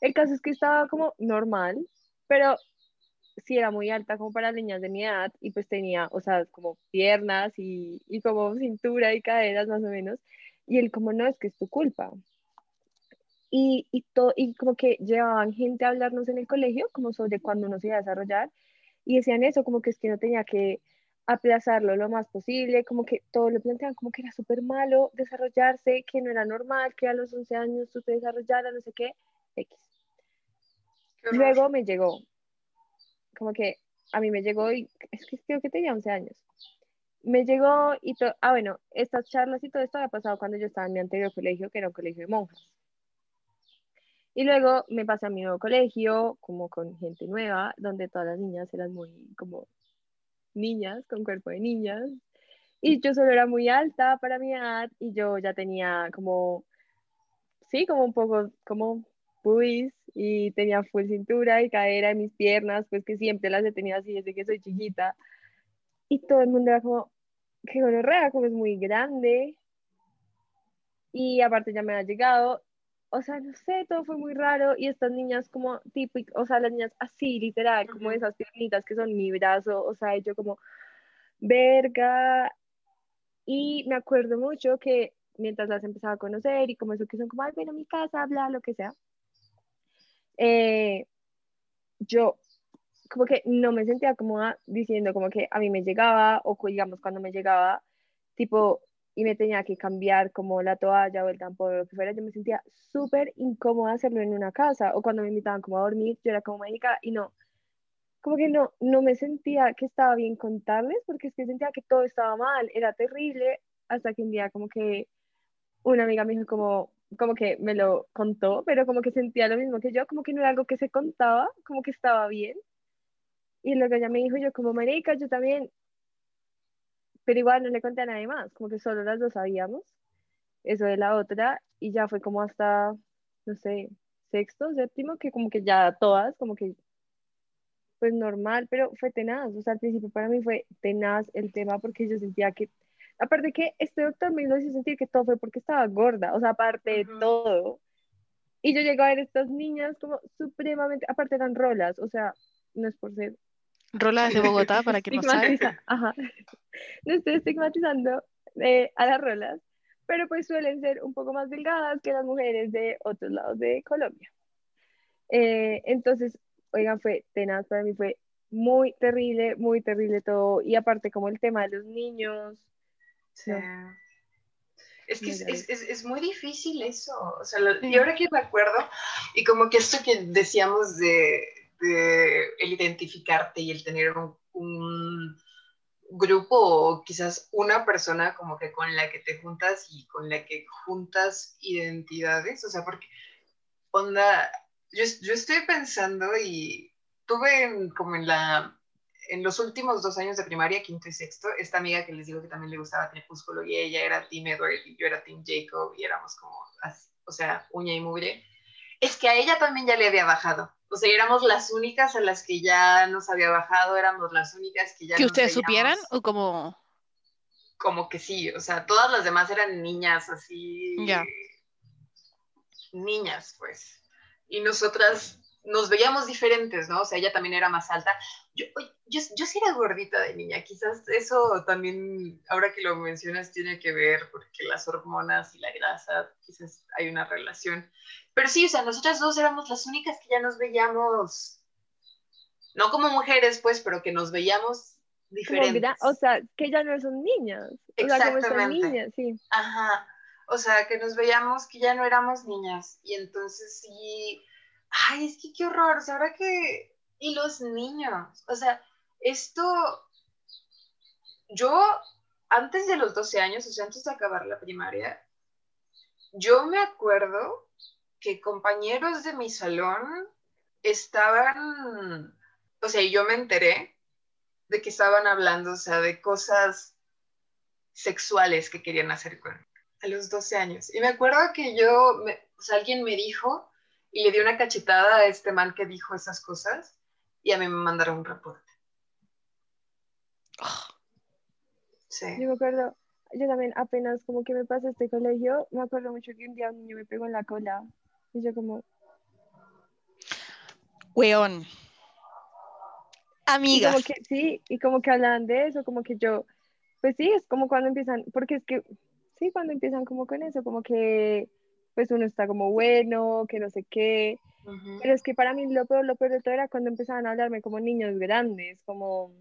El caso es que estaba como normal, pero sí era muy alta como para niñas de mi edad y pues tenía, o sea, como piernas y, y como cintura y caderas más o menos. Y él como, no, es que es tu culpa. Y, y, to- y como que llevaban gente a hablarnos en el colegio, como sobre cuándo uno se iba a desarrollar, y decían eso, como que es que no tenía que aplazarlo lo más posible, como que todo lo planteaban como que era súper malo desarrollarse, que no era normal, que a los 11 años tú te desarrollaras, no sé qué, X. Luego me llegó, como que a mí me llegó y es que creo que tenía 11 años. Me llegó y todo, ah bueno, estas charlas y todo esto había pasado cuando yo estaba en mi anterior colegio, que era un colegio de monjas. Y luego me pasé a mi nuevo colegio, como con gente nueva, donde todas las niñas eran muy como niñas, con cuerpo de niñas. Y yo solo era muy alta para mi edad y yo ya tenía como, sí, como un poco, como pubis y tenía full cintura y cadera en mis piernas, pues que siempre las he tenido así desde que soy chiquita. Y todo el mundo era como, qué gonorrea, como es muy grande. Y aparte ya me ha llegado, o sea, no sé, todo fue muy raro. Y estas niñas como típicas, o sea, las niñas así, literal, como esas piernitas que son mi brazo, o sea, yo como, verga. Y me acuerdo mucho que mientras las empezaba a conocer y como eso que son como, ay, ven a mi casa, bla, lo que sea, eh, yo como que no me sentía cómoda diciendo como que a mí me llegaba o digamos cuando me llegaba, tipo, y me tenía que cambiar como la toalla o el tampón o lo que fuera, yo me sentía súper incómoda hacerlo en una casa o cuando me invitaban como a dormir, yo era como médica y no, como que no, no me sentía que estaba bien contarles porque es que sentía que todo estaba mal, era terrible, hasta que un día como que una amiga me dijo como, como que me lo contó, pero como que sentía lo mismo que yo, como que no era algo que se contaba, como que estaba bien. Y luego ella me dijo, yo como marica, yo también, pero igual no le conté a nadie más, como que solo las dos sabíamos eso de la otra, y ya fue como hasta, no sé, sexto, séptimo, que como que ya todas, como que, pues normal, pero fue tenaz, o sea, al principio para mí fue tenaz el tema porque yo sentía que, aparte que este doctor me hizo sentir que todo fue porque estaba gorda, o sea, aparte de Ujú. todo, y yo llego a ver estas niñas como supremamente, aparte eran rolas, o sea, no es por ser Rolas de Bogotá, para quien no sabe. ajá. No estoy estigmatizando eh, a las rolas, pero pues suelen ser un poco más delgadas que las mujeres de otros lados de Colombia. Eh, entonces, oigan, fue tenaz para mí, fue muy terrible, muy terrible todo. Y aparte como el tema de los niños. Sí. Es que es, es, es, muy difícil eso. O sea, y ahora que me acuerdo, y como que esto que decíamos de, el identificarte y el tener un, grupo o quizás una persona como que con la que te juntas y con la que juntas identidades. O sea, porque, onda, yo, estoy pensando y tuve como en la en los últimos dos años de primaria, quinto y sexto, esta amiga que les digo que también le gustaba Crepúsculo y ella era Team Edward y yo era Team Jacob y éramos como, o sea, uña y mugre, es que a ella también ya le había bajado. O sea, éramos las únicas a las que ya nos había bajado, éramos las únicas que ya... ¿Que ustedes supieran o como...? Como que sí, o sea, todas las demás eran niñas así... Ya. Niñas, pues. Y nosotras nos veíamos diferentes, ¿no? O sea, ella también era más alta. Yo, yo, yo sí era gordita de niña, quizás eso también, ahora que lo mencionas, tiene que ver porque las hormonas y la grasa, quizás hay una relación. Pero sí, o sea, nosotras dos éramos las únicas que ya nos veíamos, no como mujeres, pues, pero que nos veíamos diferentes. o sea, que ya no son niñas. Exactamente. O sea, como niñas, sí. Ajá. O sea, que nos veíamos que ya no éramos niñas. Y entonces sí ay, es que qué horror, o sea, ahora que, y los niños, o sea, esto, yo, antes de los 12 años, o sea, antes de acabar la primaria, yo me acuerdo que compañeros de mi salón estaban, o sea, yo me enteré de que estaban hablando, o sea, de cosas sexuales que querían hacer con a los 12 años. Y me acuerdo que yo, o sea, alguien me dijo y le di una cachetada a este man que dijo esas cosas y a mí me mandaron un reporte. Sí. Yo me acuerdo, yo también apenas como que me pasó este colegio, me acuerdo mucho que un día un niño me pegó en la cola y yo como... Weón. Amiga. Como que, sí, y como que hablaban de eso, como que yo, pues sí, es como cuando empiezan, porque es que, sí, cuando empiezan como con eso, como que pues uno está como bueno, que no sé qué. Pero es que para mí lo peor, lo peor de todo era cuando empezaban a hablarme como niños grandes, como...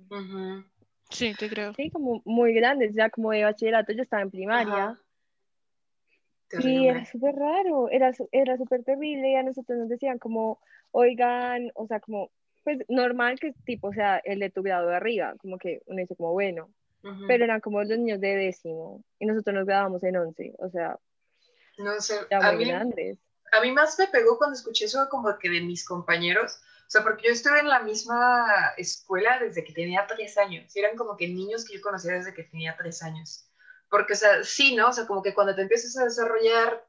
Sí, te creo. Sí, como muy grandes, ya como de bachillerato, yo estaba en primaria. Y era súper raro, era, era súper terrible y a nosotros nos decían como, oigan, o sea, como, pues normal que tipo, o sea, el de tu grado de arriba, como que uno dice como, bueno, pero eran como los niños de décimo y nosotros nos graduamos en once, o sea, no sé, a mí, a mí más me pegó cuando escuché eso como que de mis compañeros, o sea, porque yo estuve en la misma escuela desde que tenía tres años, eran como que niños que yo conocía desde que tenía tres años. Porque, o sea, sí, ¿no? O sea, como que cuando te empiezas a desarrollar,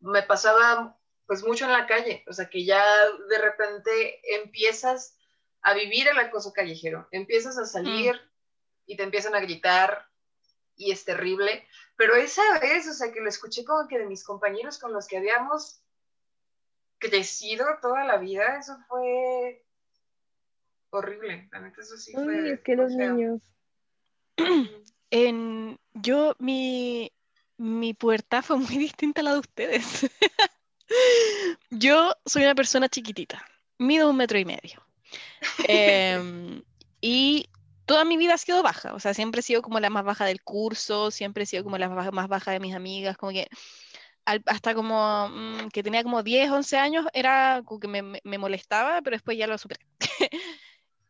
me pasaba pues mucho en la calle, o sea, que ya de repente empiezas a vivir el acoso callejero, empiezas a salir mm. y te empiezan a gritar y es terrible, pero esa vez, o sea, que lo escuché como que de mis compañeros con los que habíamos crecido toda la vida, eso fue horrible. La eso sí fue. es que los niños. En, yo, mi, mi puerta fue muy distinta a la de ustedes. yo soy una persona chiquitita, mido un metro y medio. Em, y toda mi vida ha sido baja, o sea, siempre he sido como la más baja del curso, siempre he sido como la más baja de mis amigas, como que hasta como mm, que tenía como 10, 11 años era como que me, molestaba, pero después ya lo superé.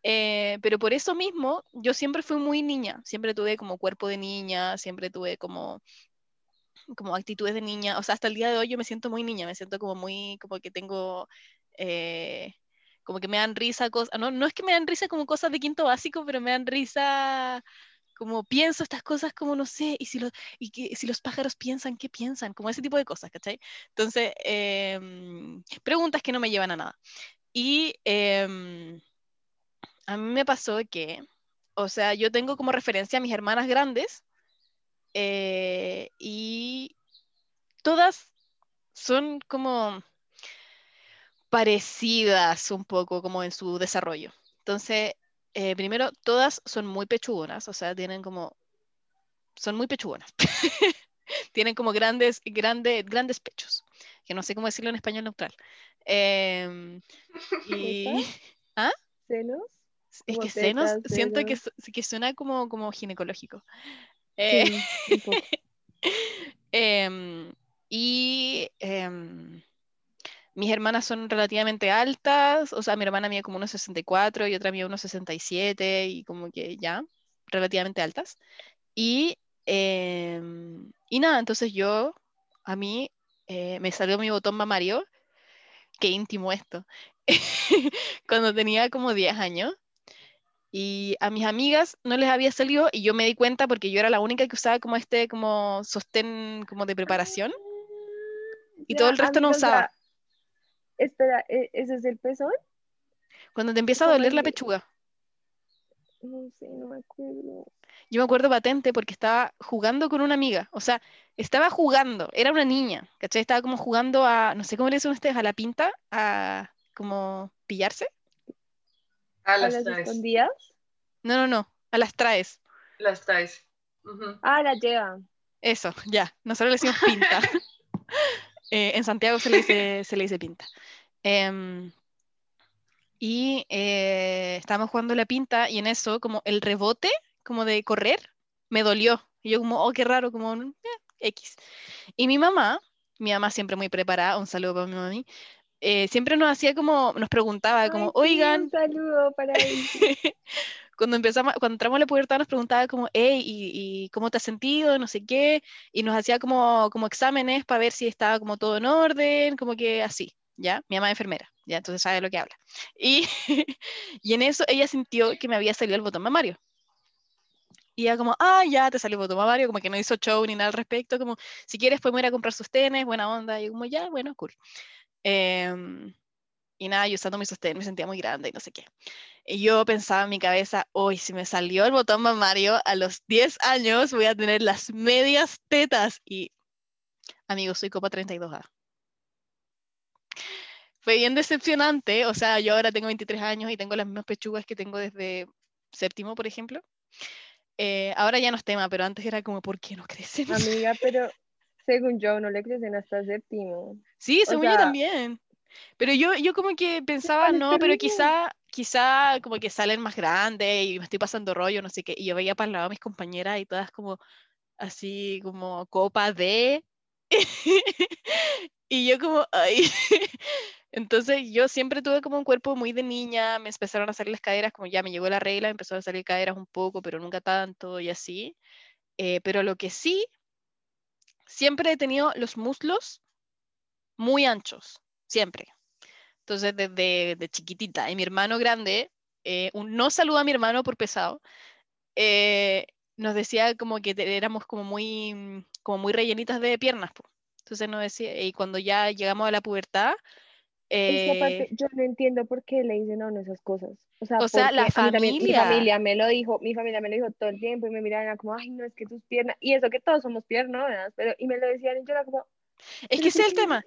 Eh, pero por eso mismo, yo siempre fui muy niña, siempre tuve como cuerpo de niña, siempre tuve como como actitudes de niña, o sea, hasta el día de hoy yo me siento muy niña, me siento como muy, como que tengo eh, como que me dan risa cosas, no, no es que me dan risa como cosas de quinto básico, pero me dan risa como pienso estas cosas como no sé, y si, los, y que, si los pájaros piensan, ¿qué piensan? Como ese tipo de cosas, ¿cachai? Entonces, em, preguntas que no me llevan a nada. Y em, a mí me pasó que, o sea, yo tengo como referencia a mis hermanas grandes eh, y todas son como parecidas un poco como en su desarrollo. Entonces, eh, primero, todas son muy pechugonas, o sea, tienen como, son muy pechugonas. tienen como grandes, grandes, grandes pechos, que no sé cómo decirlo en español neutral. Em, y... ¿Ah? ¿Senos? Es que senos, tetas, siento que, senos. que suena como, como ginecológico. Sí, Eh, un poco. em, y em, mis hermanas son relativamente altas, o sea, mi hermana mide como unos 64 y otra mide unos 67 y como que ya, relativamente altas. Y, em, y nada, entonces yo, a mí eh, me salió mi botón mamario, qué íntimo esto, cuando tenía como 10 años. Y a mis amigas no les había salido y yo me di cuenta porque yo era la única que usaba como este como sostén como de preparación y todo Ya, el resto no usaba. Espera, ¿e- ¿ese es el pezón? Cuando te empieza a ¿Cómo doler la pechuga. No sé, no me acuerdo. Yo me acuerdo patente porque estaba jugando con una amiga, o sea, estaba jugando, era una niña, ¿cachai? Estaba como jugando a, no sé cómo le dicen ustedes, a la pinta, a como pillarse. ¿A las las traes. escondidas? No, no, no, a las traes. Las traes. Ah, la lleva. Eso, ya, nosotros le decimos pinta. Eh, en Santiago se le dice, se le dice pinta. Em, y eh, estábamos jugando la pinta y en eso, como el rebote, como de correr, me dolió. Y yo como, oh, qué raro, como eh, X. Y mi mamá, mi mamá siempre muy preparada, un saludo para mi mami, eh, siempre nos hacía como, nos preguntaba como, sí, oigan, un saludo para él. Cuando empezamos, cuando entramos a la pubertad nos preguntaba como, hey, ¿y, y cómo te has sentido? No sé qué, y nos hacía como, como exámenes para ver si estaba como todo en orden, como que así, ¿ya? Mi mamá es enfermera, ¿ya? Entonces sabe lo que habla. Y, y en eso ella sintió que me había salido el botón mamario. Y ella como, ah, ya te salió el botón mamario, como que no hizo show ni nada al respecto, como, si quieres podemos ir a comprar sostenes, buena onda, y como, ya, bueno, cool. Em, y nada, yo usando mi sostén me sentía muy grande y no sé qué. Y yo pensaba en mi cabeza, hoy si me salió el botón mamario a los 10 años voy a tener las medias tetas. Y, amigos, soy copa 32A. Fue bien decepcionante, o sea, yo ahora tengo 23 años y tengo las mismas pechugas que tengo desde séptimo, por ejemplo. Eh, ahora ya no es tema, pero antes era como, ¿por qué no crecen? Amiga, pero según yo, no le crecen hasta séptimo. Sí, o según yo sea- también. Pero yo, yo como que pensaba, no, pero quizá, quizá como que salen más grandes y me estoy pasando rollo, no sé qué. Y yo veía para el lado a mis compañeras y todas como así, como copa de. Y yo como, ay. Entonces yo siempre tuve como un cuerpo muy de niña, me empezaron a salir las caderas, como ya me llegó la regla, me empezaron a salir caderas un poco, pero nunca tanto y así. Eh, pero lo que sí, siempre he tenido los muslos muy anchos, siempre. Entonces, desde de chiquitita. Y mi hermano grande, eh, un- no saluda a mi hermano por pesado, eh, nos decía como que éramos como muy, mm, como muy rellenitas de piernas. po. Entonces nos decía, y cuando ya llegamos a la pubertad, eh, yo no entiendo por qué le dicen a uno esas cosas. O sea, O sea, la porque a mí también, mi familia. familia me lo dijo, mi familia me lo dijo todo el tiempo y me miraban como, ay, no, es que tus piernas, y eso que todos somos piernonas, pero, y me lo decían y yo era como, es que ese ¿por es el tema.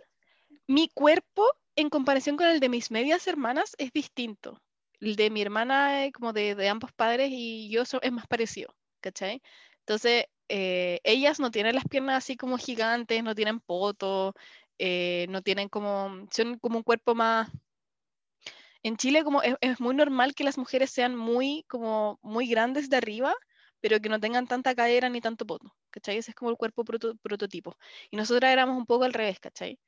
Mi cuerpo, en comparación con el de mis medias hermanas, es distinto. El de mi hermana, eh, como de, ambos padres, y yo so- es más parecido, ¿cachai? Entonces, eh, ellas no tienen las piernas así como gigantes, no tienen poto, eh, no tienen como, son como un cuerpo más... En Chile como es, muy normal que las mujeres sean muy, como, muy grandes de arriba, pero que no tengan tanta cadera ni tanto poto, ¿cachai? Ese es como el cuerpo proto- prototipo. Y nosotras éramos un poco al revés, ¿cachai?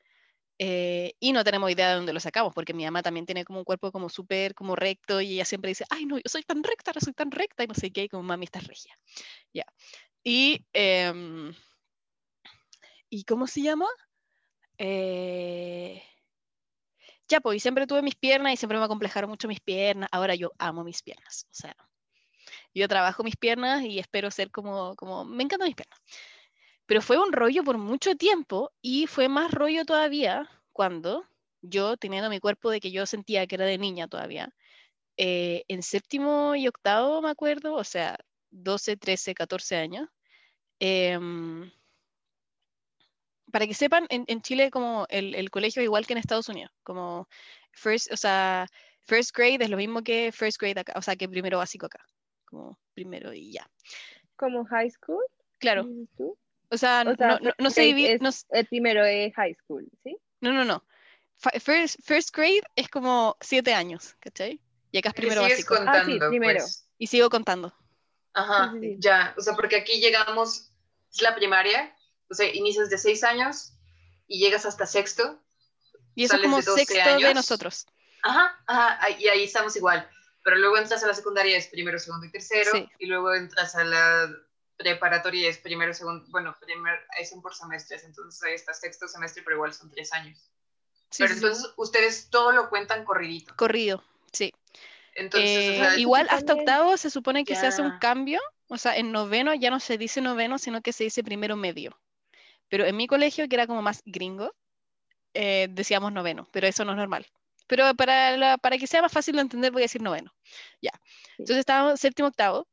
Eh, y no tenemos idea de dónde lo sacamos, porque mi mamá también tiene como un cuerpo como súper como recto y ella siempre dice, ay, no, yo soy tan recta, no soy tan recta y no sé qué, y como mami está regia. Ya. Y, em, ¿y cómo se llama? Eh, ya, pues, y siempre tuve mis piernas y siempre me acomplejaron mucho mis piernas. Ahora yo amo mis piernas, o sea, yo trabajo mis piernas y espero ser como, como, me encantan mis piernas. Pero fue un rollo por mucho tiempo y fue más rollo todavía cuando yo, teniendo mi cuerpo de que yo sentía que era de niña todavía, eh, en séptimo y octavo, me acuerdo, o sea, 12, 13, 14 años, em, para que sepan, en, en Chile como el, el colegio es igual que en Estados Unidos, como first, o sea, first grade es lo mismo que first grade acá, o sea, que primero básico acá, como primero y ya. como high school, Claro, tú. O sea, O no, sea, no, no first se divide, es no, el primero de high school, ¿sí? no, no, no. First, first grade es como siete años, ¿cachai? Y acá es primero sigues básico. Ah, sí, contando, primero. pues. Y sigo contando. Ajá, Sí, sí, ya. O sea, porque aquí llegamos, es la primaria, o sea, inicias de seis años y llegas hasta sexto. Y eso es como de 12 sexto de años. nosotros. Ajá, ajá, y ahí estamos igual. Pero luego entras a la secundaria, es primero, segundo y tercero. Sí. Y luego entras a la preparatoria, es primero, segundo, bueno, primer, ahí son por semestres. Entonces ahí está sexto semestre, pero igual son tres años. Sí, pero sí, sí. entonces ustedes todo lo cuentan corridito. Corrido, sí. Entonces, Eh, o sea, igual hasta también. octavo se supone que se hace un cambio, o sea, en noveno ya no se dice noveno, sino que se dice primero medio. Pero en mi colegio, que era como más gringo, eh, decíamos noveno, pero eso no es normal. Pero para, la- para que sea más fácil de entender, voy a decir noveno. Ya. Sí. Entonces estábamos séptimo, octavo,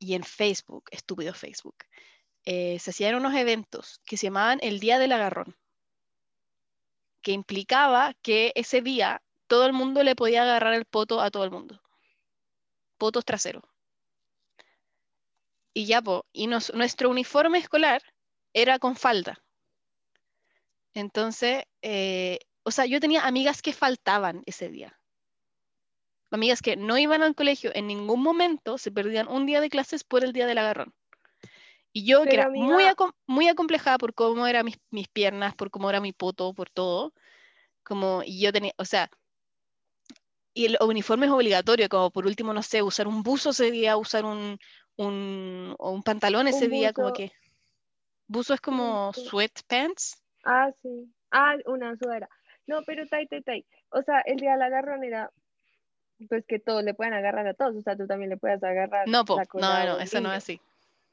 y en Facebook, estúpido Facebook, eh, se hacían unos eventos que se llamaban el Día del Agarrón, que implicaba que ese día todo el mundo le podía agarrar el poto a todo el mundo. Potos traseros. Y ya, y nuestro uniforme escolar era con falda. Entonces, eh, o sea, yo tenía amigas que faltaban ese día. Amigas que no iban al colegio en ningún momento, se perdían un día de clases por el día del agarrón. Y yo, que era muy, acom- muy acomplejada por cómo eran mis, mis piernas, por cómo era mi poto, por todo, como, y yo tenía, o sea, y el uniforme es obligatorio, como por último, no sé, usar un buzo ese día, usar un, un, o un pantalón ese Un día, como buzo. que... Buzo es como buzo. sweatpants. Ah, sí. Ah, una sudadera. No, pero tai, tai, tai. O sea, el día del agarrón era, pues que todos le pueden agarrar a todos. O sea, tú también le puedes agarrar No, po, no, no, eso no es así.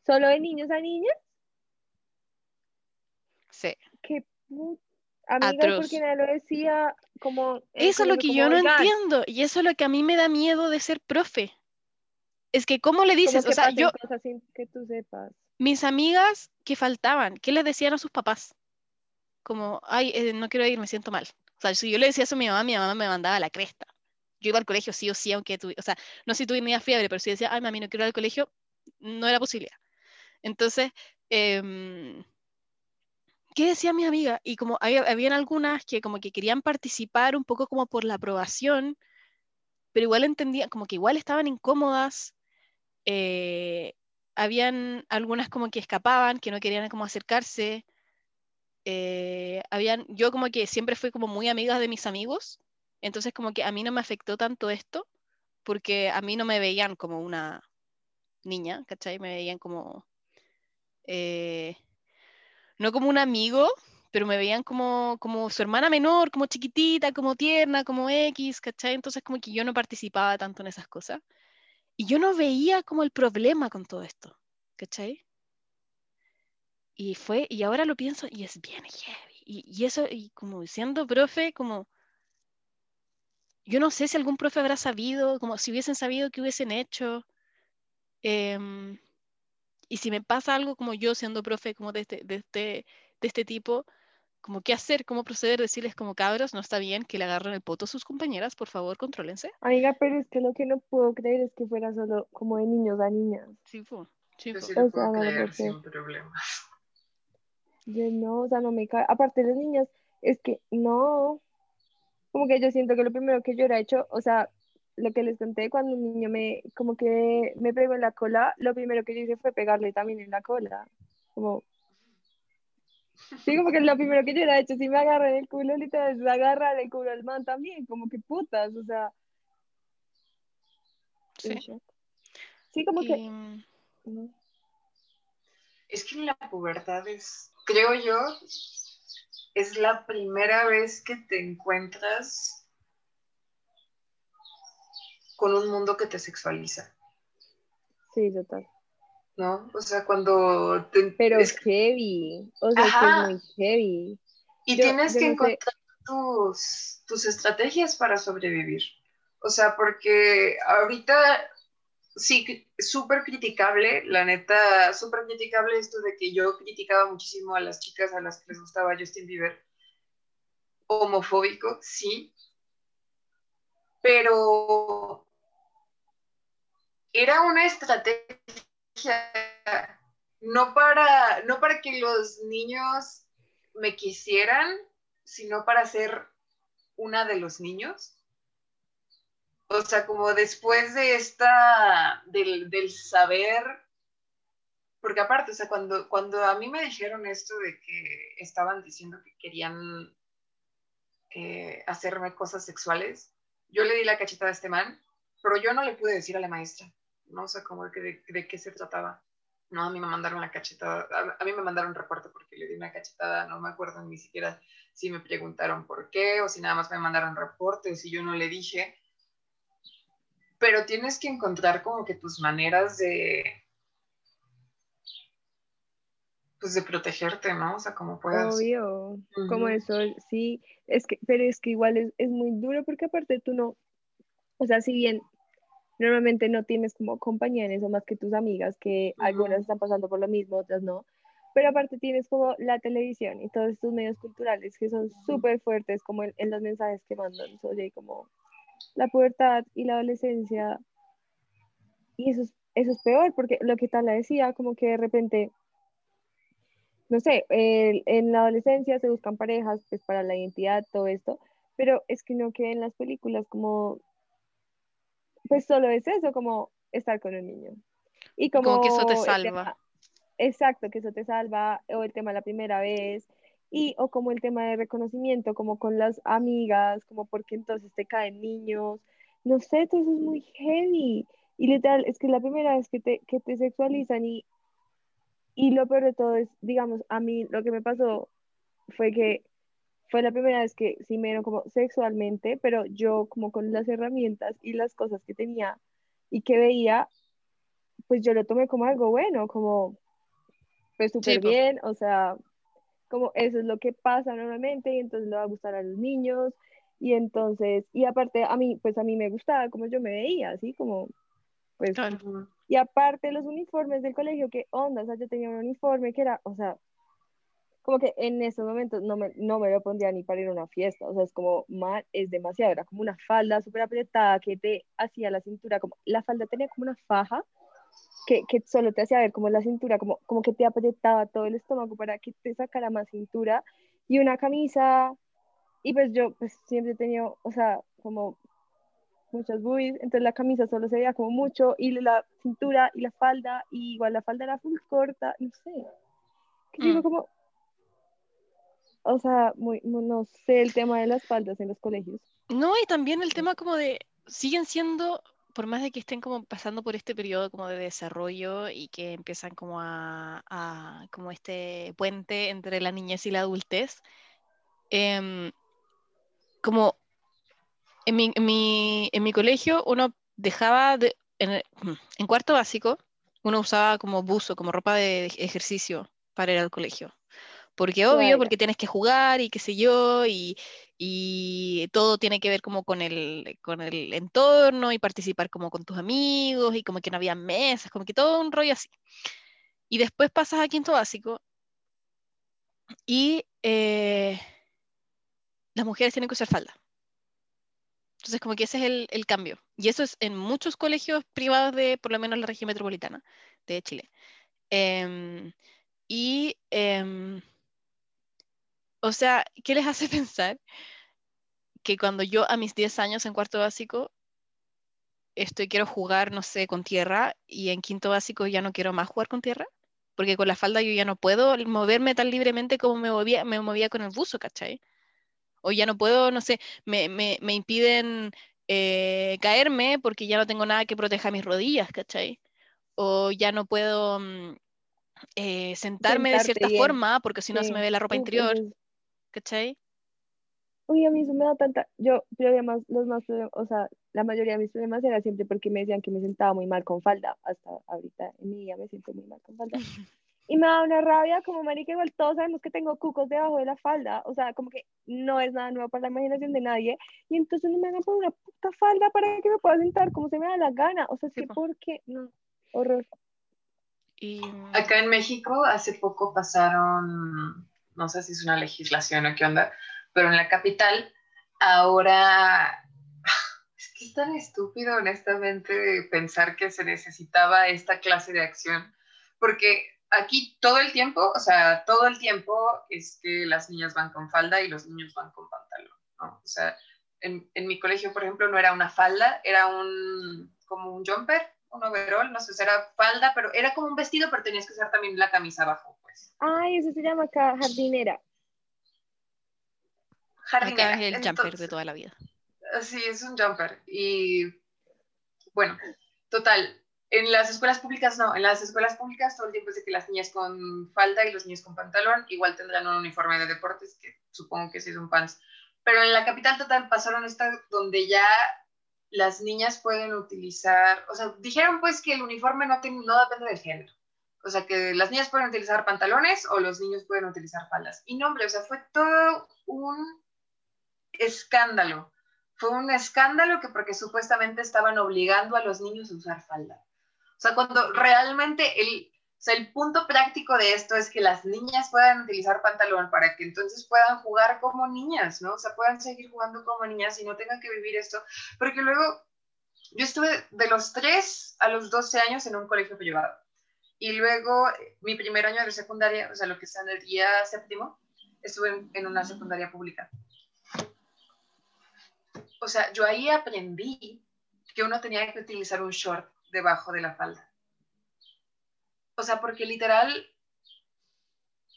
¿Solo de niños a niñas? Sí. Qué pu- Amiga, ¿y ¿por Atroz. qué nadie lo decía? Como, Eso es lo que yo no "Oigan, entiendo y eso es lo que a mí me da miedo de ser profe. Es que, ¿cómo le dices? O sea, yo, cosas sin que tú sepas. mis amigas que faltaban, ¿qué les decían a sus papás? Como, ay, eh, no quiero ir, me siento mal. O sea, si yo le decía eso a mi mamá, mi mamá me mandaba a la cresta. Yo iba al colegio sí o sí, aunque tuviera, o sea, no sé si tuviera fiebre, pero si decía, ay, mami, no quiero ir al colegio, no era posible. Entonces, em, ¿qué decía mi amiga? Y como había, habían algunas que como que querían participar un poco como por la aprobación, pero igual entendían, como que igual estaban incómodas. eh, habían algunas como que escapaban, que no querían como acercarse. eh, habían, yo como que siempre fui como muy amiga de mis amigos, entonces como que a mí no me afectó tanto esto, porque a mí no me veían como una niña, ¿cachai? Me veían como, eh, no como un amigo, pero me veían como, como su hermana menor, como chiquitita, como tierna, como X, ¿cachai? Entonces como que yo no participaba tanto en esas cosas. Y yo no veía como el problema con todo esto, ¿cachai? Y fue, y ahora lo pienso y es bien heavy. Y, y eso, y como siendo profe, como, yo no sé si algún profe habrá sabido, como si hubiesen sabido qué hubiesen hecho. Em, y si me pasa algo como yo siendo profe, como de este, de este, de este tipo, como qué hacer, cómo proceder, decirles como cabros, no está bien que le agarren el poto a sus compañeras, por favor, contrólense. Amiga, pero es que lo que no puedo creer es que fuera solo como de niños a niñas. Sí, po, sí, yo po. sí O lo puedo sea, no lo creer sin problema. Yo no, o sea, no me cae. Aparte de los niños, es que no. Como que yo siento que lo primero que yo hubiera hecho, o sea, lo que les conté cuando un niño me, como que me pegó en la cola, lo primero que yo hice fue pegarle también en la cola. Como, sí, como que lo primero que yo hubiera hecho, si me agarran el culo, literal, es agarrar el culo al man también, como que putas, o sea, Sí. en. Sí, como que, Y, mm. Es que la pubertad es, creo yo, es la primera vez que te encuentras con un mundo que te sexualiza, sí, total. ¿no? O sea, cuando te, Pero es- heavy, o sea, que Ajá. es muy heavy. y yo- tienes yo que no sé. encontrar tus, tus estrategias para sobrevivir. O sea, porque ahorita sí, súper criticable, la neta, súper criticable esto de que yo criticaba muchísimo a las chicas a las que les gustaba Justin Bieber. Homofóbico, sí. Pero era una estrategia no para, no para que los niños me quisieran, sino para ser una de los niños. O sea, como después de esta, del, saber, porque aparte, o sea, cuando, cuando a mí me dijeron esto de que estaban diciendo que querían eh, hacerme cosas sexuales, yo le di la cacheta a este man, pero yo no le pude decir a la maestra, no sé cómo de, de, qué se trataba. No, a mí me mandaron la cachetada, a, mí me mandaron reporte porque le di una cachetada, no me acuerdo ni siquiera si me preguntaron por qué o si nada más me mandaron reporte o si yo no le dije. Pero tienes que encontrar como que tus maneras de, pues de protegerte, ¿no? O sea, como puedas. Obvio, como eso, sí, es que, pero es que igual es, es, muy duro porque aparte tú no, o sea, si bien normalmente no tienes como compañía en eso más que tus amigas, que algunas están pasando por lo mismo, otras no, pero aparte tienes como la televisión y todos estos medios culturales que son súper fuertes como en, los mensajes que mandan sobre como la pubertad y la adolescencia. Y eso es, eso es peor porque lo que tal la decía, como que de repente no sé, en la adolescencia se buscan parejas pues para la identidad, todo esto, pero es que no que en las películas como, pues solo es eso, como estar con un niño. Y como, que eso te salva. exacto, que eso te salva, o el tema la primera vez, y o como el tema de reconocimiento, como con las amigas, como porque entonces te caen niños, no sé, todo eso es muy heavy. Y literal, es que la primera vez que te, que te sexualizan y y lo peor de todo es, digamos, a mí lo que me pasó fue que fue la primera vez que sí me dieron como sexualmente, pero yo como con las herramientas y las cosas que tenía y que veía, pues yo lo tomé como algo bueno, como pues súper bien, o sea, como eso es lo que pasa normalmente y entonces le va a gustar a los niños y entonces, y aparte a mí, pues a mí me gustaba como yo me veía, así como, pues, y aparte los uniformes del colegio, ¿qué onda? O sea, yo tenía un uniforme que era, o sea, como que en esos momentos no me, no me lo pondría ni para ir a una fiesta, o sea, es como, mal, es demasiado, era como una falda súper apretada que te hacía la cintura, como, la falda tenía como una faja que, que, solo te hacía ver como la cintura, como, como que te apretaba todo el estómago para que te sacara más cintura, y una camisa, y pues yo pues siempre he tenido, o sea, como muchas boobies, entonces la camisa solo se veía como mucho, y la cintura y la falda, y igual la falda era full corta, no sé. digo mm. como, o sea, muy, no sé el tema de las faldas en los colegios. No, y también el tema como de, siguen siendo, por más de que estén como pasando por este periodo como de desarrollo y que empiezan como a, como este puente entre la niñez y la adultez, eh, como en mi, en mi, en mi colegio uno dejaba, de, en, en, cuarto básico, uno usaba como buzo, como ropa de ejercicio para ir al colegio. Porque obvio, porque tienes que jugar y qué sé yo, y, y, todo tiene que ver como con el, con el entorno y participar como con tus amigos y como que no había mesas, como que todo un rollo así. Y después pasas a quinto básico y eh, las mujeres tienen que usar falda. Entonces, como que ese es el, cambio. Y eso es en muchos colegios privados de, por lo menos, la región metropolitana de Chile. Em, y, em, o sea, ¿qué les hace pensar que cuando yo a mis 10 años en cuarto básico estoy, quiero jugar, no sé, con tierra y en quinto básico ya no quiero más jugar con tierra? Porque con la falda yo ya no puedo moverme tan libremente como me movía, me movía con el buzo, ¿cachai? o ya no puedo, no sé, me, me, me impiden eh, caerme porque ya no tengo nada que proteja mis rodillas, ¿cachai? O ya no puedo mm, eh, sentarme de cierta forma porque si no se me ve la ropa interior, ¿cachai? Uy, a mí eso me da tanta, yo, pero además los más, o sea, la mayoría de mis problemas era siempre porque me decían que me sentaba muy mal con falda, hasta ahorita en mi día me siento muy mal con falda. Y me da una rabia, como marica, igual todos sabemos que tengo cucos debajo de la falda, o sea, como que no es nada nuevo para la imaginación de nadie, y entonces no me hagan poner una puta falda para que me pueda sentar como se me da la gana, o sea, es que ¿por qué? No, horror. Y... Acá en México hace poco pasaron, no sé si es una legislación o qué onda, pero en la capital ahora es que es tan estúpido honestamente pensar que se necesitaba esta clase de acción, porque aquí todo el tiempo, o sea, todo el tiempo es que las niñas van con falda y los niños van con pantalón. O sea, en, en mi colegio, por ejemplo, no era una falda, era un, como un jumper, un overall, no sé, era falda, pero era como un vestido, pero tenías que usar también la camisa abajo. Ay, eso se llama acá jardinera. Jardinera. Acá es el jumper de toda la vida. Sí, es un jumper. Y bueno, total. En las escuelas públicas no, en las escuelas públicas todo el tiempo es de que las niñas con falda y los niños con pantalón igual tendrán un uniforme de deportes, que supongo que sí es un pants. Pero en la capital total pasaron esta donde ya las niñas pueden utilizar, o sea, dijeron pues que el uniforme no, ten- no depende del género. O sea, que las niñas pueden utilizar pantalones o los niños pueden utilizar faldas. Y no, hombre, o sea, fue todo un escándalo. Fue un escándalo que porque supuestamente estaban obligando a los niños a usar falda. O sea, cuando realmente el, o sea, el punto práctico de esto es que las niñas puedan utilizar pantalón para que entonces puedan jugar como niñas, ¿no? O sea, puedan seguir jugando como niñas y no tengan que vivir esto. Porque luego, yo estuve de los 3 a los 12 años en un colegio privado. Y luego, mi primer año de secundaria, o sea, lo que está en el día séptimo, estuve en, en una secundaria pública. O sea, yo ahí aprendí que uno tenía que utilizar un short debajo de la falda. O sea, porque literal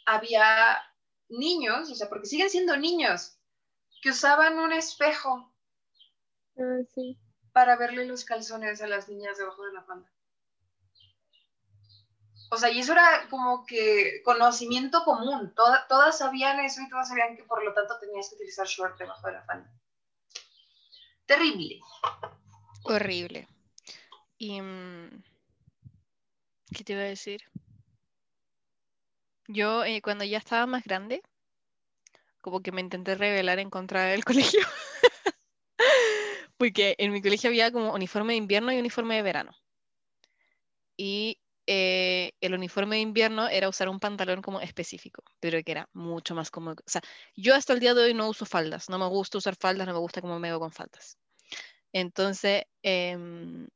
había niños, o sea, porque siguen siendo niños, que usaban un espejo Ah, sí. para verle los calzones a las niñas debajo de la falda. O sea, y eso era como que conocimiento común. Toda- todas sabían eso y todas sabían que por lo tanto tenías que utilizar short debajo de la falda. Terrible. Horrible. Y. mm, ¿Qué te iba a decir? Yo, eh, cuando ya estaba más grande, como que me intenté rebelar en contra del colegio. Porque en mi colegio había como uniforme de invierno y uniforme de verano. Y eh, el uniforme de invierno era usar un pantalón como específico, pero que era mucho más cómodo. O sea, yo hasta el día de hoy no uso faldas, no me gusta usar faldas, no me gusta cómo me veo con faldas. Entonces, em,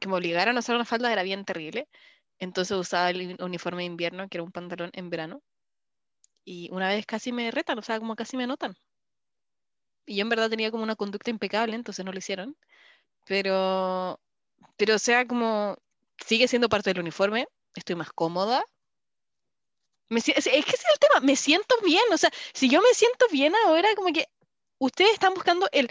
que me obligaran a usar una falda era bien terrible. Entonces usaba el uni- uniforme de invierno, que era un pantalón en verano. Y una vez casi me retan, o sea, como casi me notan. Y yo en verdad tenía como una conducta impecable, entonces no lo hicieron. Pero, pero o sea, como sigue siendo parte del uniforme, estoy más cómoda. Me es, que ese es el tema, me siento bien, o sea, si yo me siento bien ahora, como que ustedes están buscando el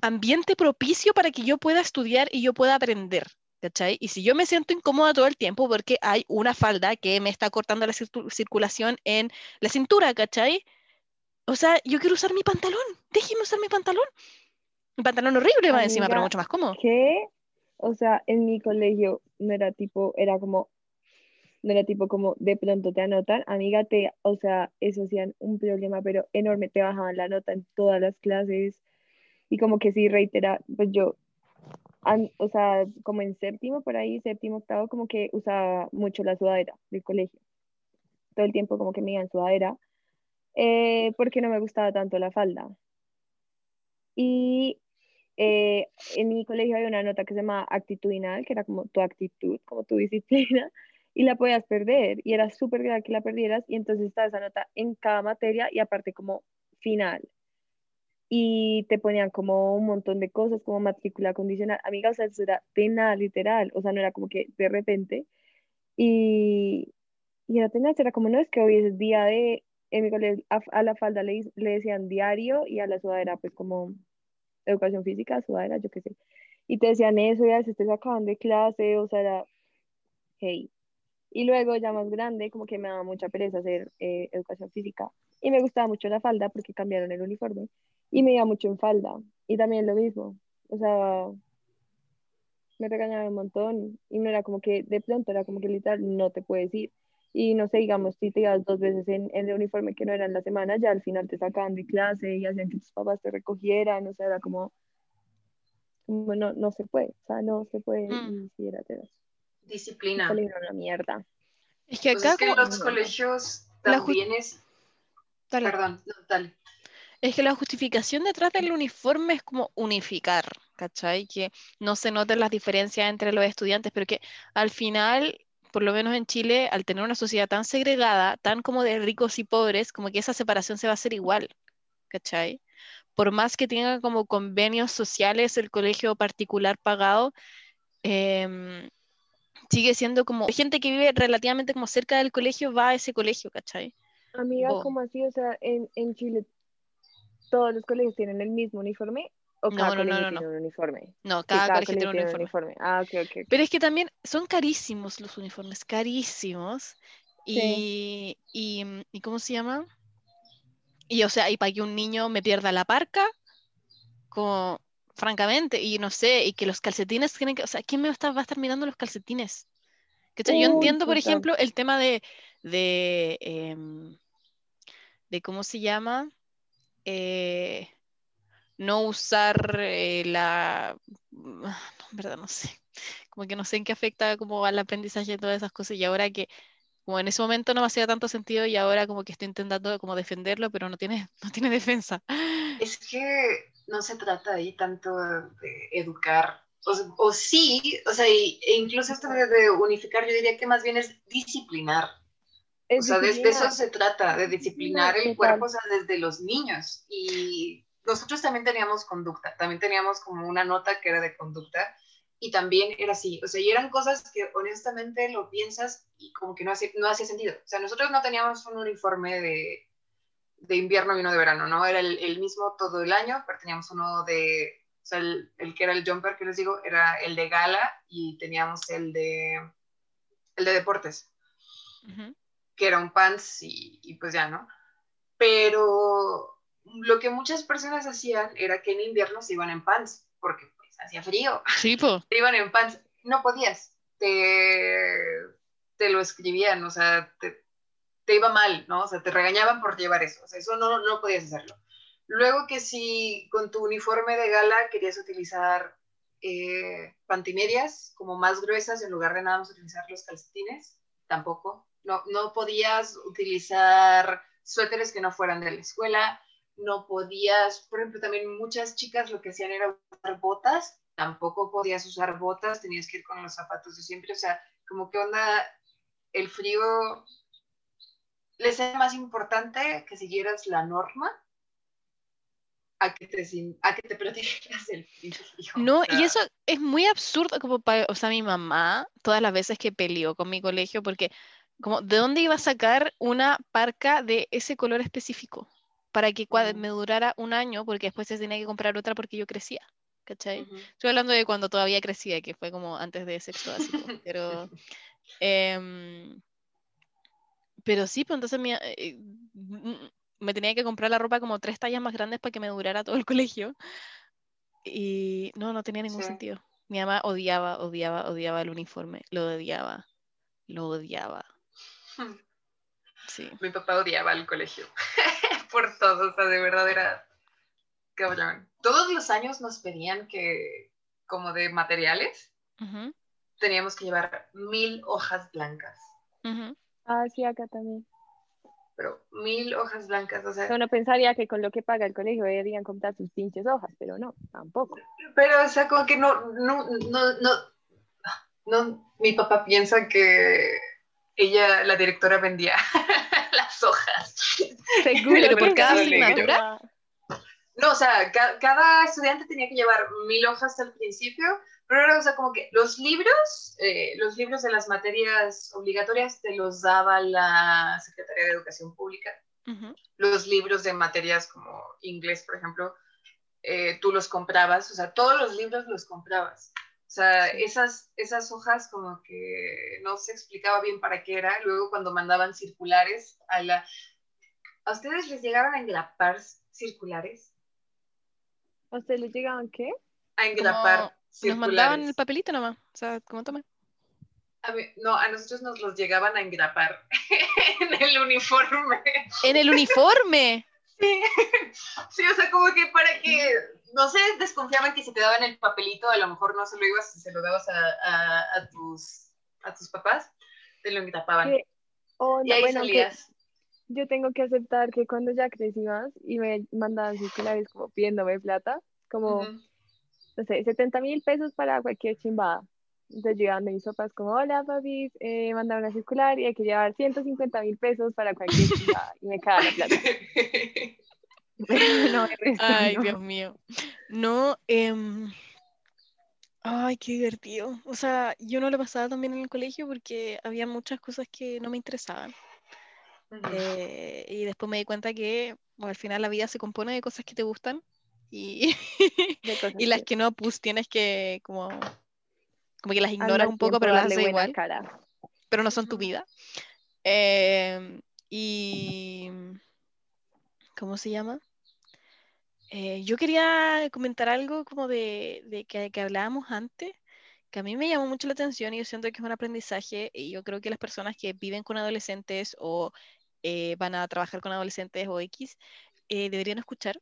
ambiente propicio para que yo pueda estudiar y yo pueda aprender, ¿cachai? Y si yo me siento incómoda todo el tiempo porque hay una falda que me está cortando la circu- circulación en la cintura, ¿cachai? O sea, yo quiero usar mi pantalón, déjenme usar mi pantalón. Mi pantalón horrible más encima, pero mucho más cómodo. ¿Qué? O sea, en mi colegio no era tipo, era como, no era tipo como de pronto te anotan, amiga, te, o sea, eso hacían un problema, pero enorme, te bajaban la nota en todas las clases y como que sí, reitera, pues yo, an- o sea, como en séptimo, por ahí, séptimo, octavo, como que usaba mucho la sudadera del colegio. Todo el tiempo como que me iba en sudadera, eh, porque no me gustaba tanto la falda. Y eh, en mi colegio había una nota que se llamaba actitudinal, que era como tu actitud, como tu disciplina, y la podías perder, y era súper grave que la perdieras, y entonces estaba esa nota en cada materia y aparte como final. Y te ponían como un montón de cosas, como matrícula condicional. Amiga, o sea, eso era tenaz, literal, o sea, no era como que de repente. Y, y era tenaz, era como, no es que hoy es día de, en mi colegio, a, a la falda le, le decían diario y a la sudadera pues como educación física, sudadera, yo qué sé. Y te decían eso y a veces te sacaban de clase, o sea, era, hey. Y luego ya más grande, como que me daba mucha pereza hacer eh, educación física. Y me gustaba mucho la falda porque cambiaron el uniforme. Y me iba mucho en falda. Y también lo mismo. O sea, me regañaban un montón. Y no era como que, de pronto era como que literal, no te puedes ir. Y no sé, digamos, si te ibas dos veces en, en el uniforme que no era en la semana, ya al final te sacaban de clase y hacían que tus papás te recogieran. O sea, era como, como no, no se puede. O sea, no se puede. Mm. Y si era tenaz. Disciplina. Era una mierda. Es que Pues acá es que en los colegios también es... Dale. Perdón, no, dale. Es que la justificación detrás del uniforme es como unificar, ¿cachai? Que no se noten las diferencias entre los estudiantes, pero que al final por lo menos en Chile, al tener una sociedad tan segregada, tan como de ricos y pobres, como que esa separación se va a hacer igual, ¿cachai? Por más que tenga como convenios sociales el colegio particular pagado, em, sigue siendo como gente que vive relativamente como cerca del colegio va a ese colegio, ¿cachai? Amiga, Bo. ¿cómo así? O sea, en, en Chile todos los colegios tienen el mismo uniforme o No, cada no, no, no, no. tiene un uniforme. No, Sí, cada, colegio tiene un un uniforme. Ah, ok, ok. ok. Pero es que también son carísimos los uniformes, carísimos. Y, y, ¿y cómo se llama? Y o sea, y para que un niño me pierda la parca, como francamente, y no sé, y que los calcetines tienen que, o sea, ¿quién me va a estar, va a estar mirando los calcetines? ¿Cachai? Yo entiendo, por total. ejemplo, el tema de, de, em, de ¿cómo se llama? Eh, no usar eh, la... No, en verdad no sé. Como que no sé en qué afecta como al aprendizaje y todas esas cosas. Y ahora que, como en ese momento no me hacía tanto sentido y ahora como que estoy intentando como defenderlo, pero no tiene, no tiene defensa. Es que no se trata ahí tanto de educar, o, o sí, o sea, y- e incluso esto de, de unificar, yo diría que más bien es disciplinar. Es O sea, de, de eso se trata, de disciplinar el cuerpo, o sea, desde los niños. Y nosotros también teníamos conducta, también teníamos como una nota que era de conducta, y también era así, o sea, y eran cosas que honestamente lo piensas y como que no hacía, no hacía sentido. O sea, nosotros no teníamos un uniforme de, de invierno y uno de verano, ¿no? Era el, el mismo todo el año, pero teníamos uno de, o sea, el, el que era el jumper que les digo, era el de gala y teníamos el de, el de deportes que era un pants y, y pues ya, ¿no? Pero lo que muchas personas hacían era que en invierno se iban en pants, porque pues hacía frío, Sí, po. se iban en pants, no podías, te, te lo escribían, o sea, te, te iba mal, ¿no? O sea, te regañaban por llevar eso, o sea, eso no, no podías hacerlo. Luego que si con tu uniforme de gala querías utilizar eh, pantimedias como más gruesas en lugar de nada más utilizar los calcetines, tampoco. No, no podías utilizar suéteres que no fueran de la escuela, no podías, por ejemplo, también muchas chicas lo que hacían era usar botas, tampoco podías usar botas, tenías que ir con los zapatos de siempre, o sea, como que onda, el frío les era más importante que siguieras la norma a que te, sin- a que te protegieras del frío. No, o y eso es muy absurdo como para, o sea, mi mamá, todas las veces que peleó con mi colegio, porque como, ¿de dónde iba a sacar una parca de ese color específico? Para que cua- Ujú. me durara un año, porque después se tenía que comprar otra porque yo crecía, ¿cachai? ujú. Estoy hablando de cuando todavía crecía, que fue como antes de sexto básico, pero... em, pero sí, pues entonces mi- eh, mm, me tenía que comprar la ropa como tres tallas más grandes para que me durara todo el colegio. Y no, no tenía ningún Sí. sentido. Mi mamá odiaba, odiaba, odiaba el uniforme. Lo odiaba. Lo odiaba. Sí. Mi papá odiaba el colegio por todo, o sea, de verdad era cabrón. Todos los años nos pedían que, como de materiales, teníamos que llevar mil hojas blancas. Ah, sí, acá también. pero mil hojas blancas, o sea, Uno pensaría que con lo que paga el colegio deberían comprar sus pinches hojas, pero no, tampoco. pero, o sea, como que no, no, no, no, no, mi papá piensa que ella, la directora, vendía las hojas. Seguro. Pero por cada asignatura. No, o sea, ca- cada estudiante tenía que llevar mil hojas al principio, pero era, o sea, como que los libros, eh, los libros de las materias obligatorias te los daba la Secretaría de Educación Pública. Los libros de materias como inglés, por ejemplo, eh, tú los comprabas, o sea, todos los libros los comprabas. O sea, esas, esas hojas como que no se explicaba bien para qué era. Luego cuando mandaban circulares a la... ¿A ustedes les llegaron a engrapar circulares? ¿A ustedes les llegaban qué? a engrapar Como Nos circulares. mandaban el papelito nomás. O sea, como tome. A mí- no, a nosotros nos los llegaban a engrapar en el uniforme. ¡En el uniforme! Sí. sí, o sea, como que para que, no sé, desconfiaban que si te daban el papelito, a lo mejor no se lo ibas, se lo dabas a, a- a tus, a tus papás, te lo engrapaban. ¿Qué onda? Y ahí Bueno, yo tengo que aceptar que cuando ya crecí más y me mandaban circulares como pidiéndome plata, como, no sé, 70 mil pesos para cualquier chimbada. Entonces donde mis papás como, hola papi, eh, mandaron a circular y hay que llevar 150 mil pesos para cualquier cosa y me cae la plata. no, el resto Ay, no. Dios mío. No, em, ay, qué divertido. O sea, yo no lo pasaba tan bien en el colegio porque había muchas cosas que no me interesaban. Eh, y después me di cuenta que bueno, al final la vida se compone de cosas que te gustan y, y las que no, pues tienes que como, como que las ignoras un poco, pero las haces igual, cara. pero no son tu vida. Em, y, ¿cómo se llama? Eh, yo quería comentar algo como de, de que, que hablábamos antes, que a mí me llamó mucho la atención y yo siento que es un aprendizaje y yo creo que las personas que viven con adolescentes o eh, van a trabajar con adolescentes o X eh, deberían escuchar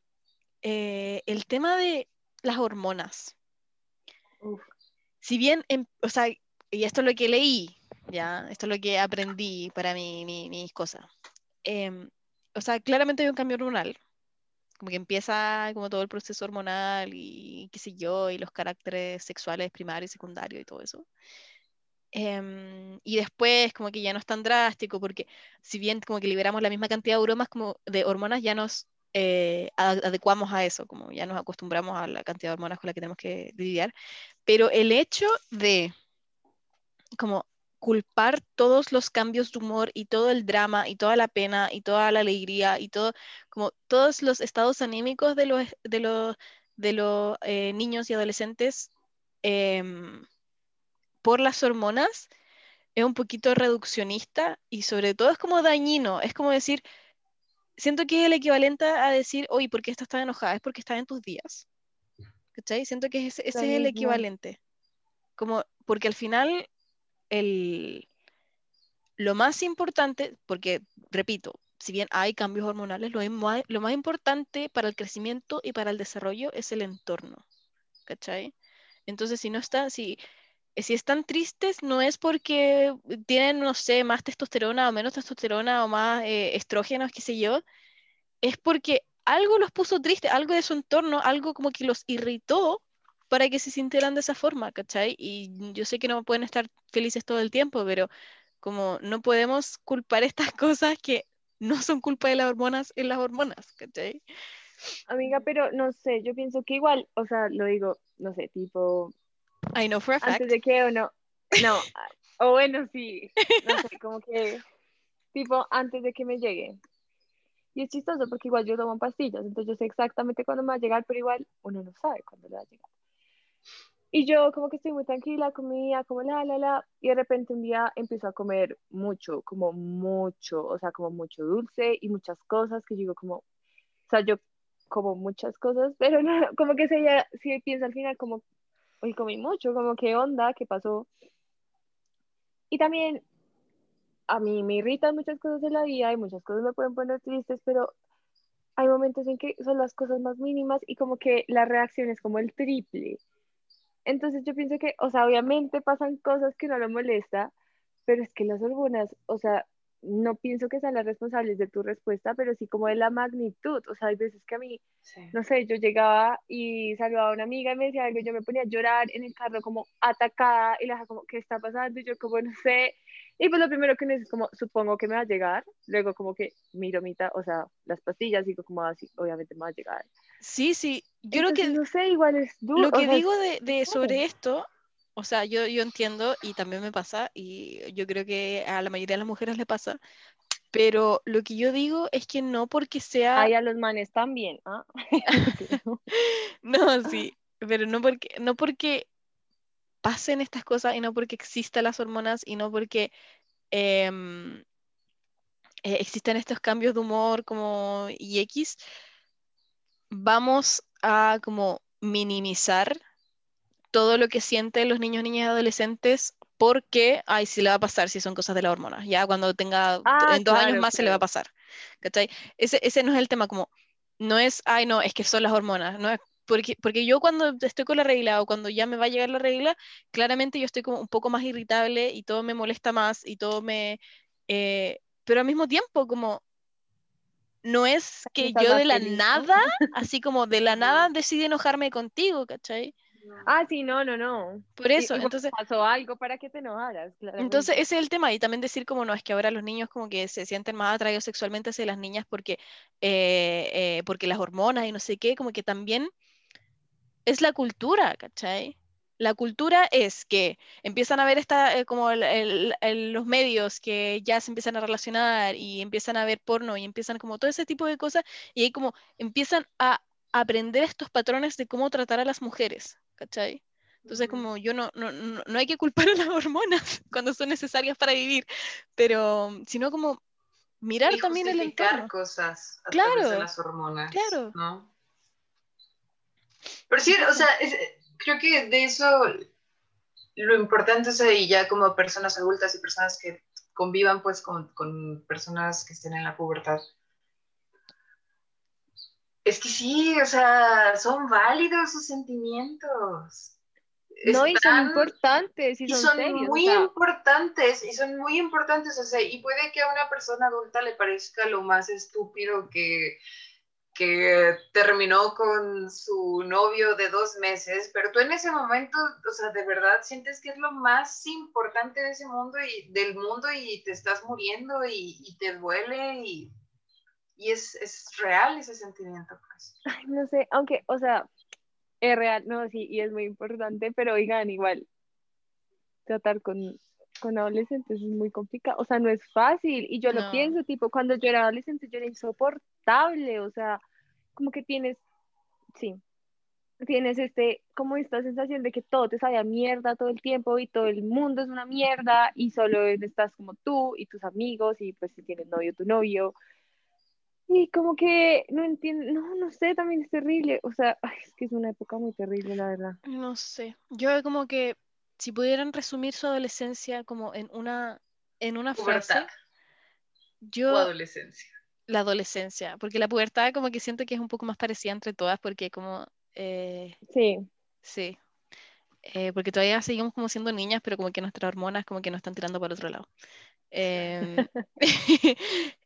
eh, el tema de las hormonas. Uf. Si bien, em- o sea, y esto es lo que leí, ya, esto es lo que aprendí para mi, mi- mis cosas. Em, o sea, claramente hay un cambio hormonal, como que empieza como todo el proceso hormonal y qué sé yo, y los caracteres sexuales primarios y secundarios y todo eso. Em, y después como que ya no es tan drástico porque si bien como que liberamos la misma cantidad de hormonas, ya nos eh, adecuamos a eso, como ya nos acostumbramos a la cantidad de hormonas con la que tenemos que lidiar. Pero el hecho de como culpar todos los cambios de humor y todo el drama y toda la pena y toda la alegría y todo, como todos los estados anímicos de los, de los, de los eh, niños y adolescentes em, por las hormonas es un poquito reduccionista y sobre todo es como dañino, es como decir, siento que es el equivalente a decir, oye, ¿por qué estás tan enojada? Es porque estás en tus días. ¿Cachai? Siento que ese, ese es el equivalente. Como, porque al final lo más importante, porque repito, si bien hay cambios hormonales, lo, más- lo más importante para el crecimiento y para el desarrollo es el entorno, ¿cachai? Entonces, si no está, si, si están tristes, no es porque tienen, no sé, más testosterona o menos testosterona o más eh, estrógenos, qué sé yo, es porque algo los puso tristes, algo de su entorno, algo como que los irritó para que se sintieran de esa forma, ¿cachai? Y yo sé que no pueden estar felices todo el tiempo, pero como no podemos culpar estas cosas que no son culpa de las hormonas en las hormonas, ¿cachai? Amiga, pero no sé, yo pienso que igual, o sea, lo digo, no sé, tipo, I know for a fact. antes de que o no, no, o bueno, sí, no sé, como que, tipo, antes de que me llegue. Y es chistoso porque igual yo tomo pastillas, entonces yo sé exactamente cuándo me va a llegar, pero igual uno no sabe cuándo le va a llegar. Y yo como que estoy muy tranquila, comía como la, la, la, y de repente un día empiezo a comer mucho, como mucho, o sea, como mucho dulce y muchas cosas que digo como, o sea, yo como muchas cosas, pero no, como que se ya, si pienso al final como, hoy comí mucho, como qué onda, qué pasó. Y también a mí me irritan muchas cosas de la vida y muchas cosas me pueden poner tristes, pero hay momentos en que son las cosas más mínimas y como que la reacción es como el triple. Entonces yo pienso que, o sea, obviamente pasan cosas que no lo molesta, pero es que las hormonas, o sea, no pienso que sean las responsables de tu respuesta, pero sí como de la magnitud. O sea, hay veces que a mí, Sí. no sé, yo llegaba y saludaba a una amiga y me decía algo, yo me ponía a llorar en el carro como atacada y la como, ¿qué está pasando? Y yo como, no sé. Y pues lo primero que me dice es como, supongo que me va a llegar. Luego como que miro mitad, o sea, las pastillas y digo como así, obviamente me va a llegar. Sí, sí, yo creo Entonces, que no sé, igual es duro. lo que sea, digo de, de sobre esto, o sea, yo, yo entiendo y también me pasa, y yo creo que a la mayoría de las mujeres le pasa, pero lo que yo digo es que no porque sea, Ay, a los manes también, ¿ah? no, sí, pero no porque, no porque pasen estas cosas y no porque existan las hormonas y no porque em, eh, existen estos cambios de humor como y X, vamos a como minimizar todo lo que sienten los niños, niñas y adolescentes porque, ay, si le va a pasar si son cosas de la hormona, ya cuando tenga, Ah, en dos años claro, más se le va a pasar, ¿cachai? Ese, ese no es el tema, como, no es, ay, no, es que son las hormonas, no es, porque, porque yo cuando estoy con la regla o cuando ya me va a llegar la regla, claramente yo estoy como un poco más irritable y todo me molesta más y todo me... eh, pero al mismo tiempo, como, no es que yo de la nada, así como de la nada decidí enojarme contigo, ¿cachai? Ah, sí, no, no, no. Por eso, entonces, pasó algo para que te enojaras, claramente. entonces ese es el tema. Y también decir como no, es que ahora los niños como que se sienten más atraídos sexualmente hacia las niñas porque, eh, eh, porque las hormonas y no sé qué, como que también es la cultura, ¿cachai? La cultura es que empiezan a ver esta, eh, como el- el- el- los medios que ya se empiezan a relacionar y empiezan a ver porno y empiezan como todo ese tipo de cosas y ahí como empiezan a aprender estos patrones de cómo tratar a las mujeres, ¿cachai? Entonces como yo no, no, no, no hay que culpar a las hormonas cuando son necesarias para vivir, pero sino como mirar Y también el entorno. cosas a Claro, través de las hormonas. claro. ¿no? Pero sí, o sea, es- creo que de eso lo importante es ahí ya como personas adultas y personas que convivan pues con, con personas que estén en la pubertad. Es que sí, o sea, son válidos sus sentimientos. No, y son importantes, y y son, o muy sea, importantes, y son muy importantes, o sea, y puede que a una persona adulta le parezca lo más estúpido que, que terminó con su novio de dos meses, pero tú en ese momento, o sea, de verdad sientes que es lo más importante de ese mundo y del mundo y te estás muriendo y, y te duele y, es, es real ese sentimiento, pues. no sé, aunque, o sea, es real, no, sí, y es muy importante, pero oigan, igual, tratar con, con adolescentes es muy complicado, o sea, no es fácil, y yo No. lo pienso, tipo, cuando yo era adolescente yo era insoportable, o sea, como que tienes, sí, tienes este, como esta sensación de que todo te sabe a mierda todo el tiempo y todo el mundo es una mierda y solo estás como tú y tus amigos y pues si tienes novio, tu novio. Y como que no entiendo, no, no sé, también es terrible, o sea, ay, es que es una época muy terrible, la verdad. No sé, yo como que si pudieran resumir su adolescencia como en una, en una frase, Pubertad o yo adolescencia. la adolescencia, porque la pubertad como que siento que es un poco más parecida entre todas, porque como, eh, Sí, sí, eh, porque todavía seguimos como siendo niñas, pero como que nuestras hormonas como que nos están tirando para otro lado. Em,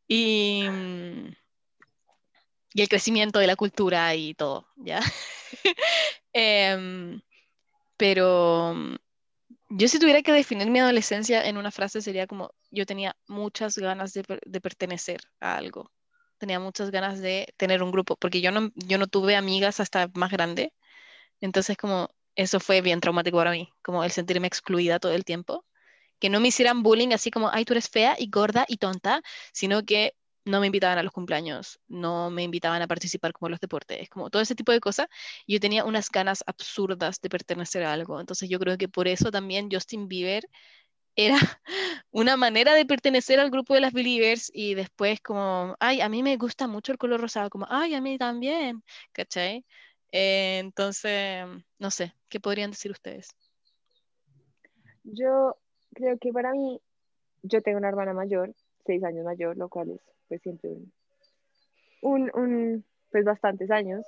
y, mm, y el crecimiento de la cultura y todo, ¿ya? Em, pero mm, yo si tuviera que definir mi adolescencia en una frase sería como, yo tenía muchas ganas de, per- de pertenecer a algo, tenía muchas ganas de tener un grupo, porque yo no, yo no tuve amigas hasta más grande, entonces como eso fue bien traumático para mí, como el sentirme excluida todo el tiempo, que no me hicieran bullying así como, ay, tú eres fea y gorda y tonta, sino que no me invitaban a los cumpleaños, no me invitaban a participar como los deportes, como todo ese tipo de cosas. Yo tenía unas ganas absurdas de pertenecer a algo, entonces yo creo que por eso también Justin Bieber era una manera de pertenecer al grupo de las Believers y después como, ay, a mí me gusta mucho el color rosado, como, ay, a mí también, ¿cachai? Eh, entonces, no sé, ¿qué podrían decir ustedes? yo creo que para mí, yo tengo una hermana mayor, seis años mayor, lo cual es pues siempre un, un, un, pues bastantes años.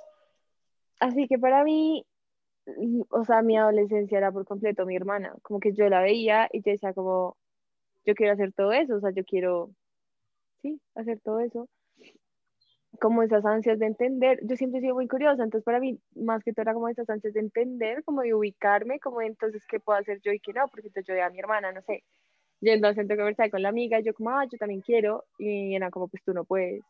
Así que para mí, mm, o sea, mi adolescencia era por completo mi hermana, como que yo la veía y yo decía como, yo quiero hacer todo eso, o sea, yo quiero, sí, hacer todo eso. Como esas ansias de entender, yo siempre he sido muy curiosa, entonces para mí más que todo era como esas ansias de entender, como de ubicarme, como de, entonces qué puedo hacer yo y qué no, porque entonces yo veía a mi hermana, no sé, yendo al centro comercial con la amiga, yo como, ah, yo también quiero, y era como, pues tú no puedes,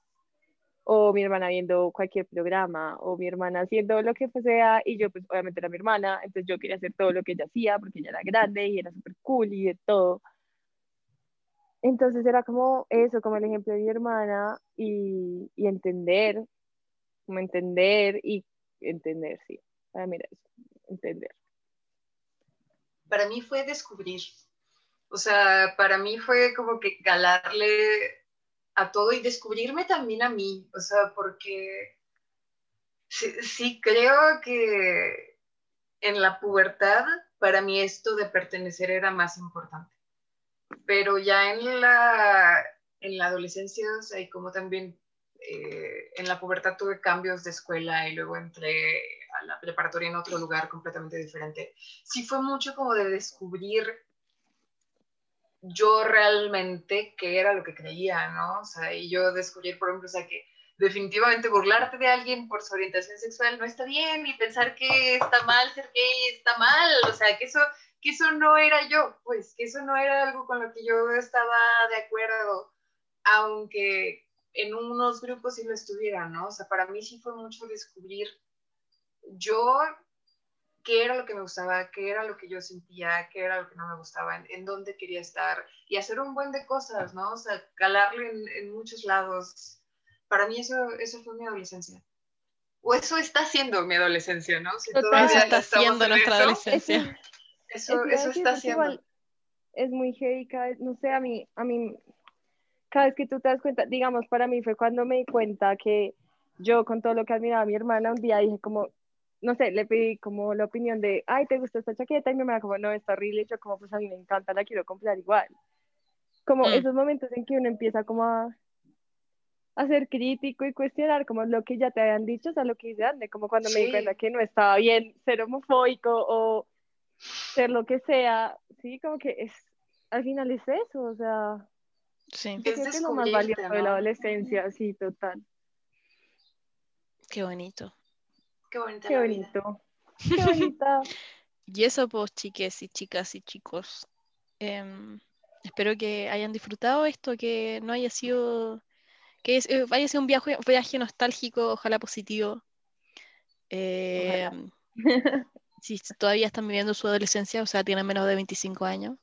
o mi hermana viendo cualquier programa, o mi hermana haciendo lo que sea, y yo pues obviamente era mi hermana, entonces yo quería hacer todo lo que ella hacía, porque ella era grande y era súper cool y de todo. Entonces era como eso, como el ejemplo de mi hermana, y, y entender, como entender y entender, sí, para mí era eso, entender. Para mí fue descubrir. O sea, para mí fue como que calarle a todo y descubrirme también a mí. O sea, porque sí, creo que en la pubertad para mí esto de pertenecer era más importante. Pero ya en la, en la adolescencia, o sea, y como también eh, en la pubertad tuve cambios de escuela y luego entré a la preparatoria en otro lugar completamente diferente. Sí fue mucho como de descubrir yo realmente qué era lo que creía, ¿no? O sea, y yo descubrir, por ejemplo, o sea, que definitivamente burlarte de alguien por su orientación sexual no está bien y pensar que está mal ser gay está mal, o sea, que eso, que eso no era yo, pues, que eso no era algo con lo que yo estaba de acuerdo, aunque en unos grupos sí lo estuviera, ¿no? O sea, para mí sí fue mucho descubrir yo qué era lo que me gustaba, qué era lo que yo sentía, qué era lo que no me gustaba, en, dónde quería estar y hacer un buen de cosas, ¿no? O sea, calarle en, en muchos lados para mí eso, eso fue mi adolescencia. O eso está siendo mi adolescencia, ¿no? Si eso está siendo nuestra adolescencia. Eso, eso, está siendo. Es muy heavy, no sé, a mí, a mí, cada vez que tú te das cuenta, digamos, para mí fue cuando me di cuenta que yo con todo lo que admiraba a mi hermana, un día dije como, no sé, le pedí como la opinión de, ay, ¿te gusta esta chaqueta? Y mi hermana como, no, está horrible. Y yo como, pues a mí me encanta, la quiero comprar igual. Como mm. esos momentos en que uno empieza como a a ser crítico y cuestionar como lo que ya te habían dicho, o sea, lo que dice Ande, como cuando me di cuenta que no estaba bien ser homofóbico o ser lo que sea, sí, como que es, al final es eso, o sea, sí. es, lo más valioso de la adolescencia, sí, total. Qué bonito. Qué bonito. Qué bonito. Qué bonita. y eso pues, chiques y chicas y chicos. Em, espero que hayan disfrutado esto, que no haya sido que es, eh, vaya a ser un viaje, viaje nostálgico, ojalá positivo. Eh, si todavía están viviendo su adolescencia, o sea, tienen menos de 25 años,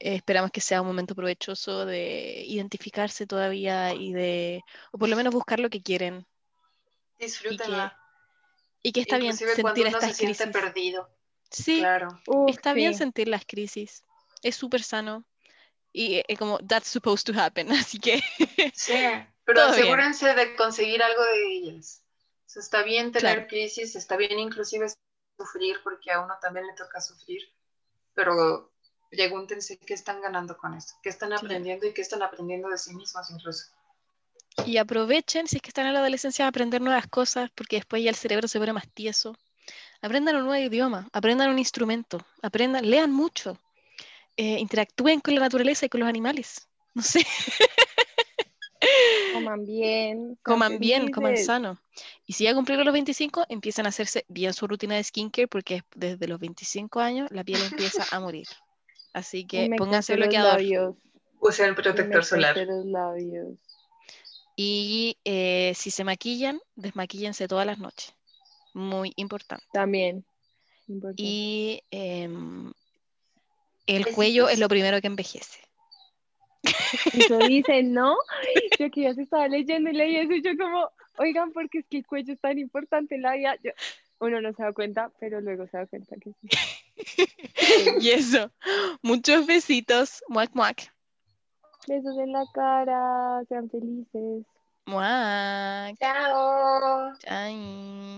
eh, esperamos que sea un momento provechoso de identificarse todavía y de, o por lo menos buscar lo que quieren. Disfrútenla. Y que, está bien sentir estas se crisis. perdido. Sí, claro. está bien sentir las crisis. Es súper sano y es como that's supposed to happen, así que sí, pero asegúrense de conseguir algo de ellas. está bien tener crisis, está bien inclusive sufrir porque a uno también le toca sufrir, pero pregúntense qué están ganando con esto, qué están aprendiendo y qué están aprendiendo de sí mismos incluso. Y aprovechen, si es que están en la adolescencia, a aprender nuevas cosas, porque después ya el cerebro se pone más tieso. Aprendan un nuevo idioma, aprendan un instrumento, aprendan, lean mucho, eh, interactúen con la naturaleza y con los animales. No sé. Coman bien. Coman bien, coman sano. Y si ya cumplieron los 25, empiezan a hacerse bien su rutina de skincare porque desde los 25 años la piel empieza a morir. Así que pónganse bloqueador. Usen el protector solar. Y eh, si se maquillan, desmaquíllense todas las noches. Muy importante. También. Y em, el cuello es lo primero que envejece. Eso dicen, ¿no? Yo que ya se estaba leyendo y leí eso y yo como, oigan, porque es que el cuello es tan importante en la vida. uno no se da cuenta, pero luego se da cuenta que sí. y eso, muchos besitos, muac muac. Besos en la cara, sean felices. Muac. Chao. Chao.